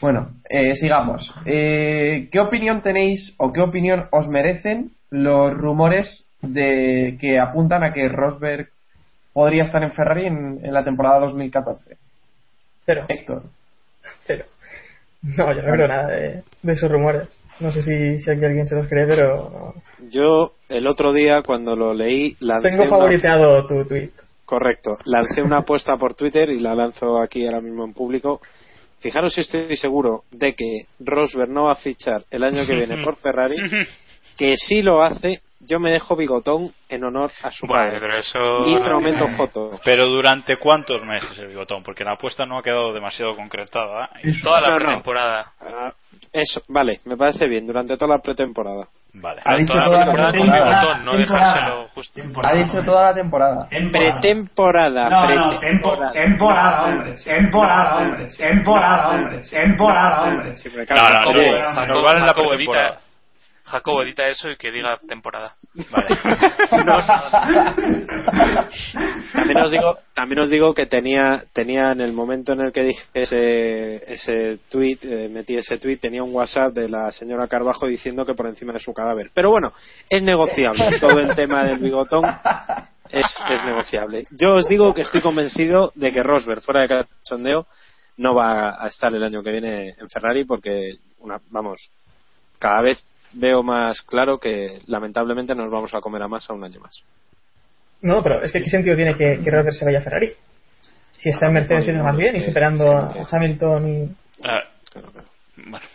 Bueno, eh, sigamos. Eh, ¿Qué opinión tenéis o qué opinión os merecen los rumores de que apuntan a que Rosberg podría estar en Ferrari en, en la temporada 2014? Cero. Héctor. Cero. No, yo no creo nada de, de esos rumores. No sé si, si aquí alguien se los cree, pero. Yo el otro día cuando lo leí lancé tengo una- favoriteado tu tweet. Correcto. Lancé una apuesta por Twitter y la lanzo aquí ahora mismo en público. Fijaros si estoy seguro de que Rosberg no va a fichar el año que viene por Ferrari, que si lo hace, yo me dejo bigotón en honor a su Bueno, padre. pero eso- Y prometo foto. Pero durante cuántos meses el bigotón, porque la apuesta no ha quedado demasiado concretada. ¿eh? Toda la No, no. pretemporada. Ah, Eso, vale, me parece bien, durante toda la pretemporada. Vale. Ha dicho Toda toda la la pretemporada con temporada. bigotón, no Temporada. dejárselo justo. Ha dicho toda la temporada. Pretemporada. No, no, pretemporada. temporada, hombre. Temporada, hombre. Temporada, hombre. Temporada, hombre. Sí, pero No, claro, no, Jacobo, no, Jacobo- nos vale la Jacobo edita, eso y que diga temporada. También os digo, también os digo que tenía, tenía en el momento en el que dije ese, ese tweet, eh, metí ese tweet, tenía un WhatsApp de la señora Carbajo diciendo que por encima de su cadáver. Pero bueno, es negociable. Todo el tema del bigotón es, es negociable. Yo os digo que estoy convencido de que Rosberg, fuera de cachondeo, no va a estar el año que viene en Ferrari porque, una, vamos, cada vez veo más claro que lamentablemente nos vamos a comer a más a un año más. No, pero es que qué sentido tiene que, que Rosberg se vaya a Ferrari. Si está en Mercedes yendo más bien y superando a Hamilton y... Ah, bueno,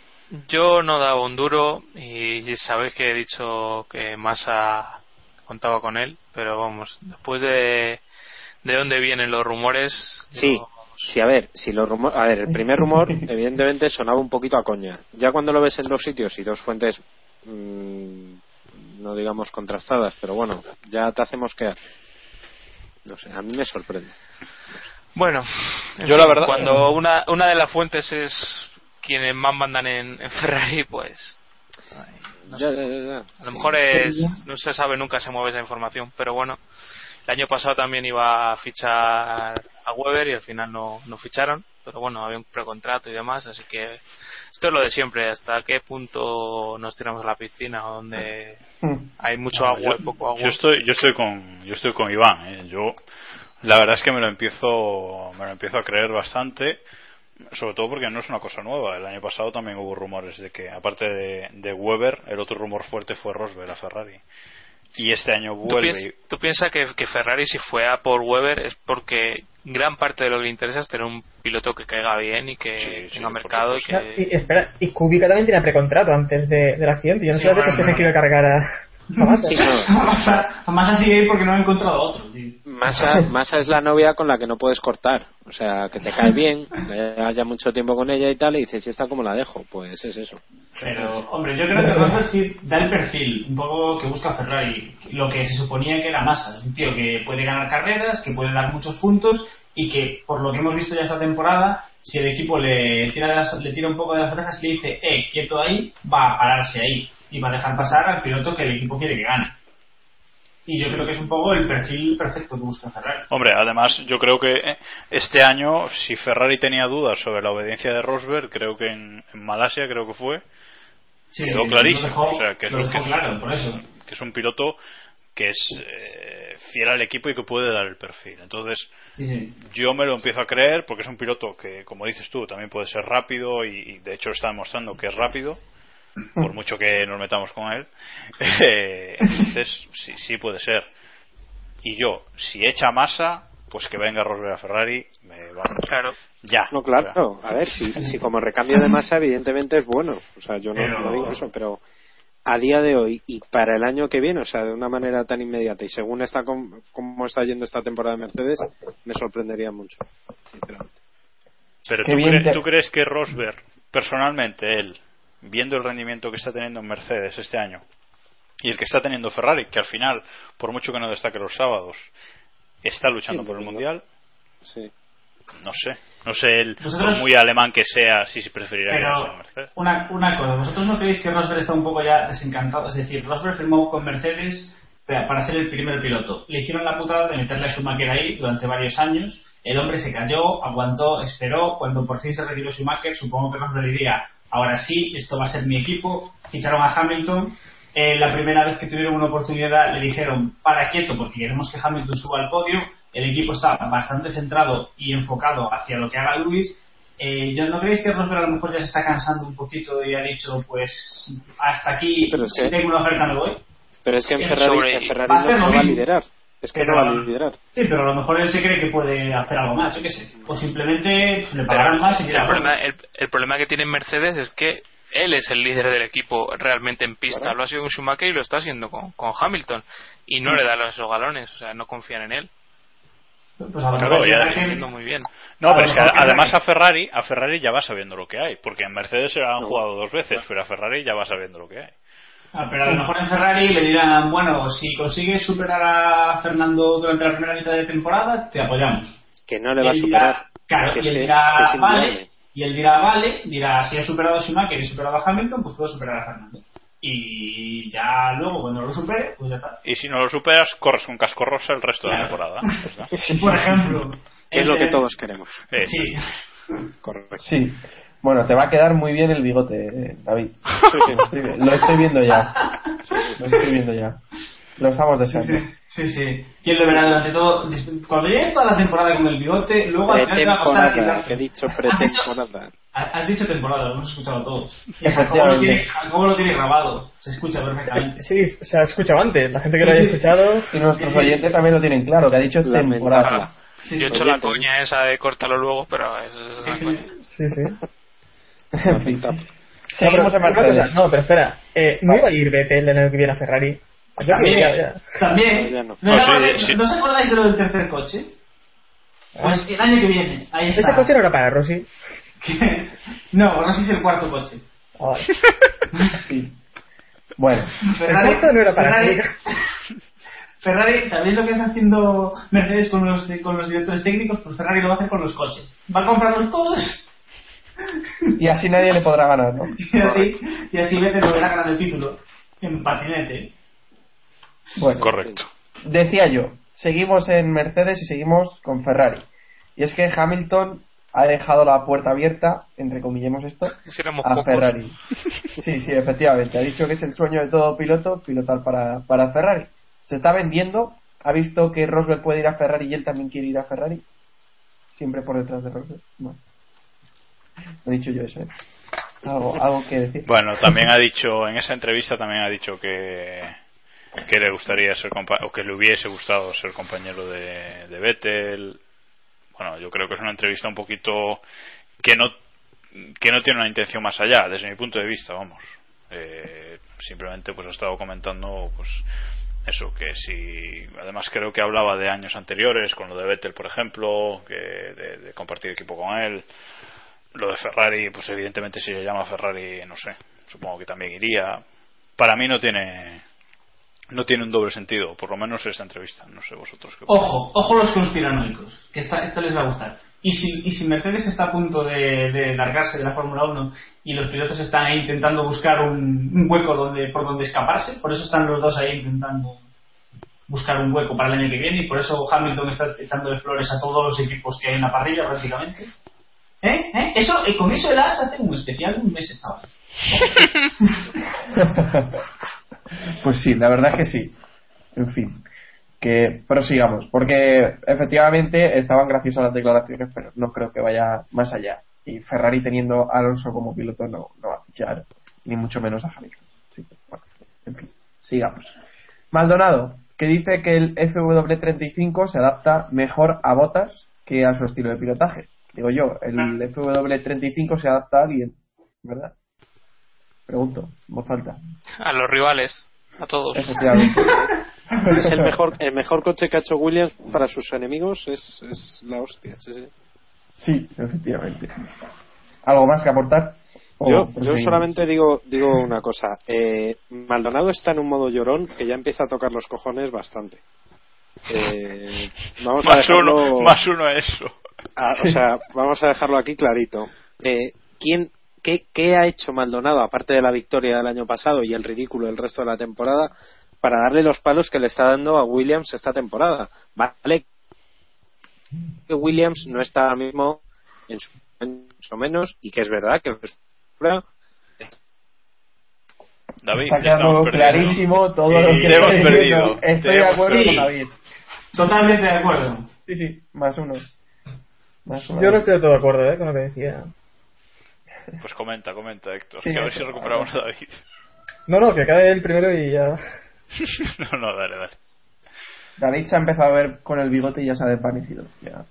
Yo no daba un duro y sabéis que he dicho que Massa contaba con él, pero vamos, después de, de dónde vienen los rumores. Sí, sí, a ver, si los rumor- a ver, el primer rumor evidentemente sonaba un poquito a coña. Ya cuando lo ves en dos sitios y dos fuentes mm, no digamos contrastadas, pero bueno, ya te hacemos que no sé, a mí me sorprende. Bueno, en Yo la verdad- Cuando una, una de las fuentes es quienes más mandan en, en Ferrari, pues. no Ya, sé. ya, ya, ya. A lo mejor es. No se sabe, nunca se mueve esa información, pero bueno. El año pasado también iba a fichar a Weber y al final no, no ficharon, pero bueno, había un precontrato y demás, así que esto es lo de siempre, hasta qué punto nos tiramos a la piscina o donde hay mucho No, agua yo, y poco agua. yo estoy yo estoy con yo estoy con Iván ¿eh? yo la verdad es que me lo empiezo me lo empiezo a creer bastante sobre todo porque no es una cosa nueva el año pasado también hubo rumores de que aparte de, de Weber el otro rumor fuerte fue Rosberg a Ferrari y este año ¿Tú, vuelve piensas, tú piensas que, que Ferrari si fue a por Weber es porque gran parte de lo que le interesa es tener un piloto que caiga bien y que tenga mercado y Ah, que... Y, espera, y Kubica también tenía precontrato antes de, del accidente. Yo no Sí, sé bueno, que se bueno. quiere cargar a, a Massa. Massa, Massa sigue ahí porque no ha encontrado otro. tío. Massa, Massa es la novia con la que no puedes cortar. O sea, que te cae bien, que haya mucho tiempo con ella y tal, y dices, ¿y esta cómo la dejo? Pues es eso. Pero, hombre, yo creo que Rosberg sí da el perfil un poco que busca Ferrari. Lo que se suponía que era Massa. Un tío que puede ganar carreras, que puede dar muchos puntos y que, por lo que hemos visto ya esta temporada, si el equipo le tira, de las- le tira un poco de las orejas y le dice, eh, quieto ahí, va a pararse ahí y va a dejar pasar al piloto que el equipo quiere que gane. Y yo creo que es un poco el perfil perfecto que busca Ferrari. Hombre, además yo creo que eh, este año, si Ferrari tenía dudas sobre la obediencia de Rosberg, creo que en, en Malasia creo que fue, Sí, quedó lo clarísimo. dejó- o sea, que es, lo que es- claro, por eso. que es un piloto que es eh, fiel al equipo y que puede dar el perfil. Entonces, sí. yo me lo empiezo a creer porque es un piloto que, como dices tú, también puede ser rápido y, y de hecho está demostrando que es rápido, por mucho que nos metamos con él. Eh, entonces, sí, sí puede ser. Y yo, si echa masa, pues que venga Rosberg a Ferrari, me vamos. Claro. Ya. No, claro, a ver, si, si como recambio de masa evidentemente es bueno, o sea, yo no, Pero- no digo eso, pero a día de hoy y para el año que viene, o sea, de una manera tan inmediata y según está com- cómo está yendo esta temporada de Mercedes, me sorprendería mucho, sinceramente. Pero ¿tú, bien cre- te- tú crees que Rosberg, personalmente él, viendo el rendimiento que está teniendo en Mercedes este año y el que está teniendo Ferrari, que al final, por mucho que no destaque los sábados, está luchando Sí, por el no. mundial? Sí. No sé. No sé por muy alemán que sea, si se preferiría Pero- Mercedes. Una, una cosa, ¿vosotros no creéis que Rosberg está un poco ya desencantado? Es decir, Rosberg firmó con Mercedes para para ser el primer piloto. Le hicieron la putada de meterle a Schumacher ahí durante varios años. El hombre se cayó, aguantó, esperó. Cuando por fin se retiró Schumacher, supongo que Rosberg diría, ahora sí, esto va a ser mi equipo. Ficharon a Hamilton. Eh, la primera vez que tuvieron una oportunidad le dijeron, para quieto, porque queremos que Hamilton suba al podio. El equipo está bastante centrado y enfocado hacia lo que haga Luis. Eh, ¿yo ¿No creéis que Rosberg a lo mejor ya se está cansando un poquito y ha dicho, pues, hasta aquí, si que- tengo una oferta me voy? Pero es que en Es Ferrari, en Ferrari va a no, va a mismo. liderar, es que Pero- no va a liderar. Sí, pero a lo mejor él se cree que puede hacer algo más, yo qué sé. O simplemente le pagarán más y el, problema, el, el problema que tiene Mercedes es que él es el líder del equipo realmente en pista. Lo ha sido con Schumacher y lo está haciendo con, con Hamilton. Y no le da esos galones, o sea, no confían en él. Pues a lo Claro, ya- que- muy bien. No, A pero es que además que- a Ferrari, a Ferrari ya va sabiendo lo que hay, porque en Mercedes se han jugado dos veces, pero a Ferrari ya va sabiendo lo que hay. Ah, pero a lo mejor en Ferrari le dirán, bueno, si consigues superar a Fernando durante la primera mitad de temporada, te apoyamos. Que no le va a Y él superar. dirá- claro, que y él dirá, que vale, y él dirá, vale, dirá, si he superado a Schumacher y he superado a Hamilton, pues puedo superar a Fernando. Y ya luego, cuando lo supere, pues ya está. Y si no lo superas, corres con casco rosa el resto de la temporada. Está. Por ejemplo. Que es lo que Eh, todos queremos. Eh, Sí. Correcto. Sí. Bueno, te va a quedar muy bien el bigote, eh, David. Lo estoy, vi- lo estoy viendo ya. Lo estoy viendo ya. Lo estamos deseando. Sí, sí. ¿Quién lo verá durante todo? Cuando llegues toda la temporada con el bigote, luego al final te va a que he dicho Has dicho- pretemporada. Has dicho temporada, lo hemos escuchado todos. Y Jacobo lo, tiene, Jacobo lo tiene grabado, se escucha perfectamente. Sí, se ha escuchado antes. La gente que lo haya sí. escuchado. Y nuestros oyentes también lo tienen claro, que ha dicho temporada. Yo he hecho la coña esa de córtalo luego, pero eso es una coña. Sí, sí. No, pero, Mercedes. no, pero espera. Eh, ¿No iba a ir Vettel el año que viene a Ferrari? También, Ya, ya. también. Ya ¿No, no. os sí, acordáis, sí. ¿no os acordáis de lo del tercer coche? Pues el año que viene, ahí está. Ese coche no era para Rossi. Que- No, no sé si es el cuarto coche. Ah. Sí. Bueno, Ferrari, cuarto no era para Ferrari. Ferrari, ¿sabéis lo que está haciendo Mercedes con los, con los directores técnicos? Pues Ferrari lo va a hacer con los coches. Va a comprarlos todos y así nadie le podrá ganar, ¿no? y así, y así Vettel volverá a ganar el título en patinete. Bueno, Correcto. decía yo, seguimos en Mercedes y seguimos con Ferrari. Y es que Hamilton ha dejado la puerta abierta, entre comillemos esto, Si a pocos. Ferrari. Sí, sí, efectivamente. Ha dicho que es el sueño de todo piloto pilotar para, para Ferrari. Se está vendiendo. Ha visto que Rosberg puede ir a Ferrari y él también quiere ir a Ferrari. Siempre por detrás de Rosberg. Bueno. He dicho yo eso, ¿eh? Algo, que decir. Bueno, también ha dicho, en esa entrevista también ha dicho que, que le gustaría ser compa- o que le hubiese gustado ser compañero de, de Vettel. Bueno, yo creo que es una entrevista un poquito que no que no tiene una intención más allá, desde mi punto de vista, vamos. Eh, simplemente pues ha estado comentando pues eso que si además creo que hablaba de años anteriores con lo de Vettel por ejemplo que de compartir equipo con él lo de Ferrari, pues evidentemente si le llama Ferrari, no sé, supongo que también iría. Para mí no tiene no tiene un doble sentido, por lo menos esta entrevista. No sé vosotros qué. Ojo, ojo los conspiranoicos, que esta, esta les va a gustar. Y si, y si Mercedes está a punto de, de largarse de la Fórmula 1 y los pilotos están ahí intentando buscar un, un hueco donde, por donde escaparse, por eso están los dos ahí intentando buscar un hueco para el año que viene y por eso Hamilton está echándole flores a todos los equipos que hay en la parrilla prácticamente. ¿Eh? ¿Eh? Eso, eh, con eso el AS hace un especial un mes, chavales. Pues sí, la verdad es que sí. En fin, que prosigamos, porque efectivamente estaban graciosas las declaraciones, pero no creo que vaya más allá. Y Ferrari teniendo a Alonso como piloto no, no va a fichar, ni mucho menos a Hamilton. Que, bueno, en fin, sigamos. Maldonado, que dice que el FW35 se adapta mejor a botas que a su estilo de pilotaje. Digo yo, el FW35 se adapta a alguien, ¿verdad? Pregunto, en voz alta. A los rivales, a todos. Efectivamente. Es el mejor, el mejor coche que ha hecho Williams para sus enemigos, es, es la hostia. Sí, sí. Sí, efectivamente. ¿Algo más que aportar? ¿O Yo, yo solamente digo, digo una cosa. Eh, Maldonado está en un modo llorón que ya empieza a tocar los cojones bastante. Eh, vamos a Más dejarlo, uno, más uno a eso. A- o sea, vamos a dejarlo aquí clarito. Eh, ¿quién, qué, ¿Qué ha hecho Maldonado, aparte de la victoria del año pasado y el ridículo el resto de la temporada, para darle los palos que le está dando a Williams esta temporada? Vale, que Williams no está ahora mismo en su mucho menos y que es verdad que David, Está quedando clarísimo todo Sí, lo que te hemos perdido. Te Estoy de acuerdo perdido. con David. Totalmente de acuerdo. Sí, sí, más uno. Más. Yo no estoy de todo de acuerdo ¿eh? con lo que decía. Pues comenta, comenta, Héctor. Sí, que a ver si recuperamos a David. No, no, que acabe el primero y ya. no, no, dale, dale. David se ha empezado a ver con el bigote y ya se ha desvanecido. Ya.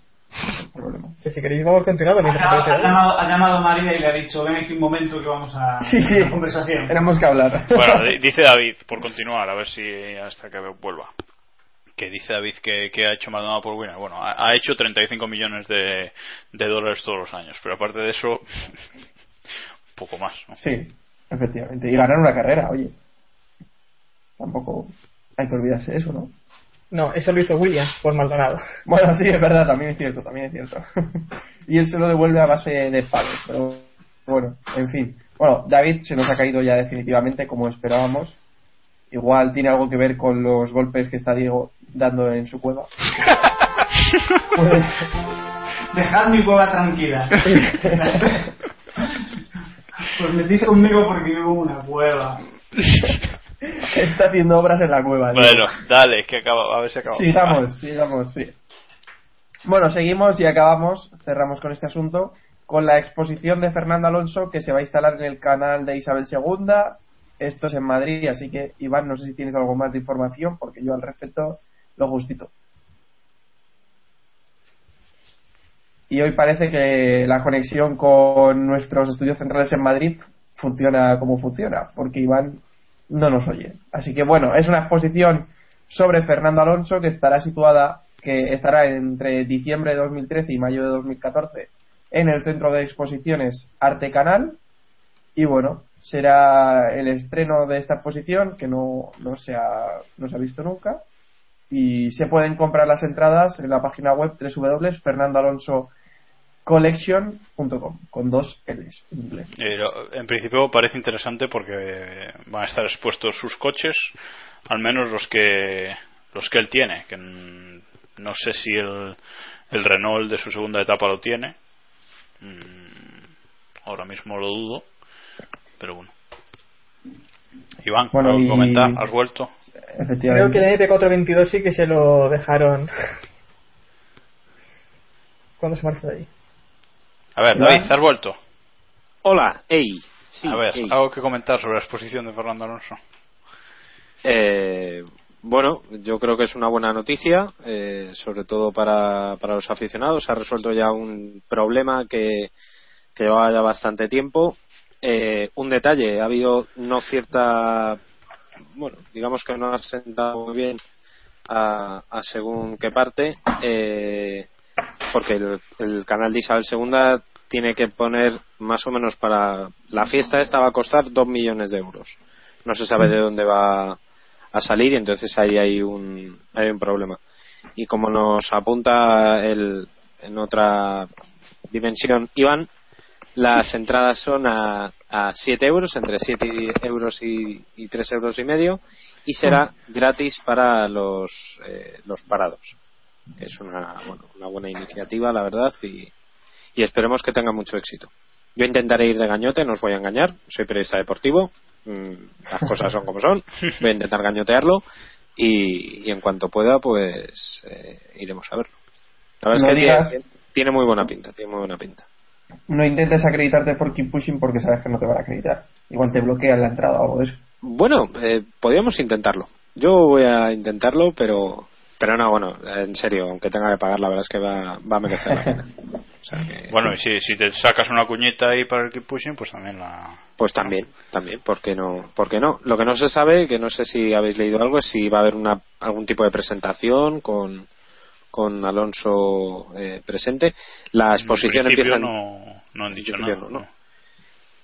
No problema. Que si queréis vamos continuando. Ha llamado, ha llamado- ha llamado María y le ha dicho, ven aquí un momento que vamos a Sí, sí. a conversación. Tenemos que hablar. Bueno, di- dice David, por continuar, a ver si hasta que vuelva. Que dice David que, que ha hecho Maldonado por Winner. Bueno, ha, ha hecho 35 millones de, de dólares todos los años, pero aparte de eso, poco más. ¿no? Sí, efectivamente. Y ganar una carrera, oye. Tampoco hay que olvidarse de eso, ¿no? No, eso lo hizo Williams por Maldonado. Bueno, sí, es verdad, también es cierto, también es cierto. y él se lo devuelve a base de palos, pero bueno, en fin. Bueno, David se nos ha caído ya definitivamente como esperábamos. Igual tiene algo que ver con los golpes que está Diego dando en su cueva. Dejad mi cueva tranquila. pues metís conmigo porque vivo en una cueva. está haciendo obras en la cueva. Bueno, dale, que acaba, a ver si acaba. Sigamos, sigamos, sí. Bueno, seguimos y acabamos, cerramos con este asunto, con la exposición de Fernando Alonso que se va a instalar en el canal de Isabel II. Esto es en Madrid, así que Iván, no sé si tienes algo más de información, porque yo al respecto lo justito. Y hoy parece que la conexión con nuestros estudios centrales en Madrid funciona como funciona, porque Iván no nos oye. Así que bueno, es una exposición sobre Fernando Alonso que estará situada, que estará entre diciembre de 2013 y mayo de 2014 en el centro de exposiciones Arte Canal. Y bueno, será el estreno de esta exposición que no, no, se ha, no se ha visto nunca. Y se pueden comprar las entradas en la página web www.fernandoalonsocollection.com con dos L's en inglés. Eh, en principio parece interesante porque van a estar expuestos sus coches, al menos los que los que él tiene, que no sé si el, el Renault de su segunda etapa lo tiene. Mm, ahora mismo lo dudo, pero bueno. Iván, Bueno, ¿algo que y- comentar? ¿Has vuelto? Creo que el NP422 sí que se lo dejaron. cuando se marchó de ahí? A ver. David, ¿has vuelto? Hola, ey. Sí, a ver, ey. algo que comentar sobre la exposición de Fernando Alonso. Eh, bueno, yo creo que es una buena noticia, eh, sobre todo para, para los aficionados. Se ha resuelto ya un problema que, que llevaba ya bastante tiempo. Eh, un detalle, ha habido no cierta, bueno, digamos que no ha sentado muy bien a, a según qué parte, eh, porque el, el canal de Isabel II tiene que poner más o menos para la fiesta esta va a costar dos millones de euros. No se sabe de dónde va a salir y entonces ahí hay un, hay un problema. Y como nos apunta el, en otra dimensión Iván, las entradas son a, a 7 euros, entre 7 euros y, y 3 euros y medio, y será gratis para los, eh, los parados. Es una, bueno, una buena iniciativa, la verdad, y, y esperemos que tenga mucho éxito. Yo intentaré ir de gañote, no os voy a engañar, soy periodista deportivo, mm, las cosas son como son, voy a intentar gañotearlo y, y en cuanto pueda, pues eh, iremos a verlo. La verdad No es que tiene muy buena pinta, tiene muy buena pinta. No intentes acreditarte por Keep Pushing porque sabes que no te van a acreditar. Igual te bloquean la entrada o algo de eso. Bueno, eh, podríamos intentarlo. Yo voy a intentarlo, pero pero no, bueno, en serio, aunque tenga que pagar, la verdad es que va, va a merecer la pena. O sea que- Bueno, y si, si te sacas una cuñita ahí para el keep pushing, pues también la. Pues también, también, ¿por qué no? ¿Por qué no? Lo que no se sabe, que no sé si habéis leído algo, es si va a haber una, algún tipo de presentación con, con Alonso eh, presente. La exposición en principio empieza en- no, no han dicho nada. no, ¿no?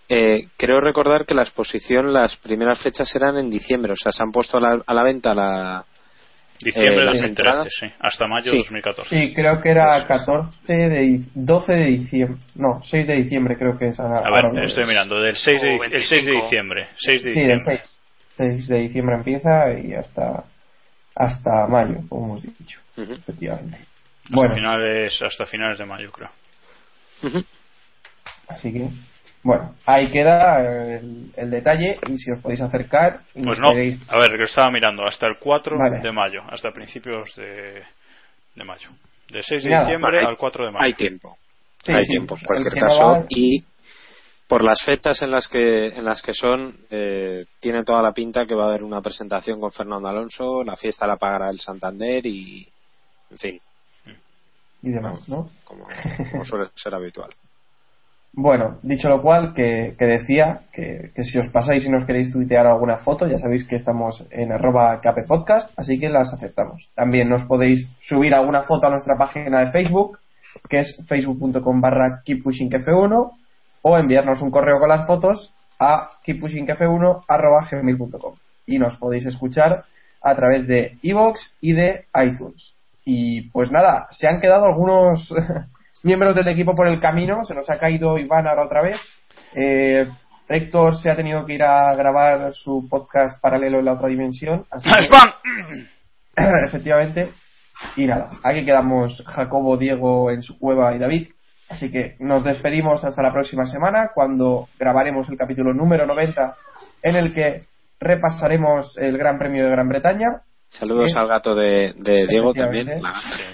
Eh, creo recordar que la exposición, las primeras fechas eran en diciembre, o sea, se han puesto a la, a la venta la, Diciembre eh, las 2013, entradas. sí. Hasta mayo Sí. de 2014. Sí, creo que era 14 de, di- 12 de diciembre. No, 6 de diciembre creo que es. A ahora ver, lo estoy mirando, del 6 de, el 6 de 25. diciembre. 6 de Sí, del diciembre. 6. 6 de diciembre empieza y hasta hasta mayo, como hemos dicho. Efectivamente. Hasta, Bueno, finales, hasta finales de mayo, creo. Así que. Bueno, ahí queda el, el detalle y si os podéis acercar y Pues no, queréis- a ver, que lo estaba mirando, hasta el 4 Vale. de mayo, hasta principios de, de mayo. Del 6 de Nada, diciembre al 4 de mayo. Hay tiempo. Sí, hay sí, tiempo, en cualquier caso. va- Y por las fechas en las que en las que son, eh, tiene toda la pinta que va a haber una presentación con Fernando Alonso, la fiesta la pagará el Santander y, en fin, y demás, ¿no? como, como suele ser habitual. Bueno, dicho lo cual, que, que decía que, que si os pasáis y nos queréis tuitear alguna foto, ya sabéis que estamos en arroba capepodcast, así que las aceptamos. También nos podéis subir alguna foto a nuestra página de Facebook, que es facebook.com barra keeppushingf1, o enviarnos un correo con las fotos a keeppushingf1 arroba gmail.com. Y nos podéis escuchar a través de iVoox y de iTunes. Y pues nada, se han quedado algunos miembros del equipo por el camino. Se nos ha caído Iván ahora otra vez. Eh, Héctor se ha tenido que ir a grabar su podcast paralelo en la otra dimensión. Así que, ¡Spam! efectivamente. Y nada, aquí quedamos Jacobo, Diego en su cueva y David. Así que nos despedimos hasta la próxima semana cuando grabaremos el capítulo número 90 en el que repasaremos el Gran Premio de Gran Bretaña. Saludos Sí. al gato de, de Diego también.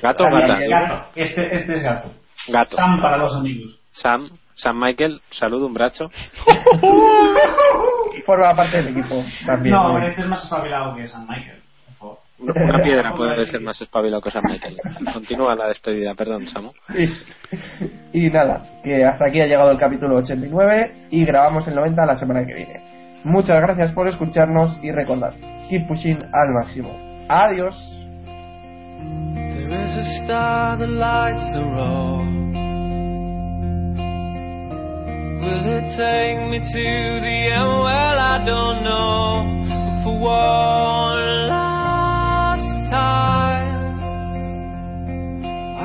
Gato o gata. Gato. Este, este es gato. Gato. Sam para los amigos. Sam, Sam Michael, saludo un brazo. Forma parte del equipo también. no, ¿no? este es más espabilado que Sam Michael. Una piedra puede ser más espabilado que Sam Michael. Continúa la despedida, perdón, Samu. Sí. Y nada, que hasta aquí ha llegado el capítulo 89 y grabamos el 90 la semana que viene. muchas gracias por escucharnos y recordad, keep pushing al máximo. Adiós. There is a star that lights the road. Will it take me to the end? Well, I don't know. But for one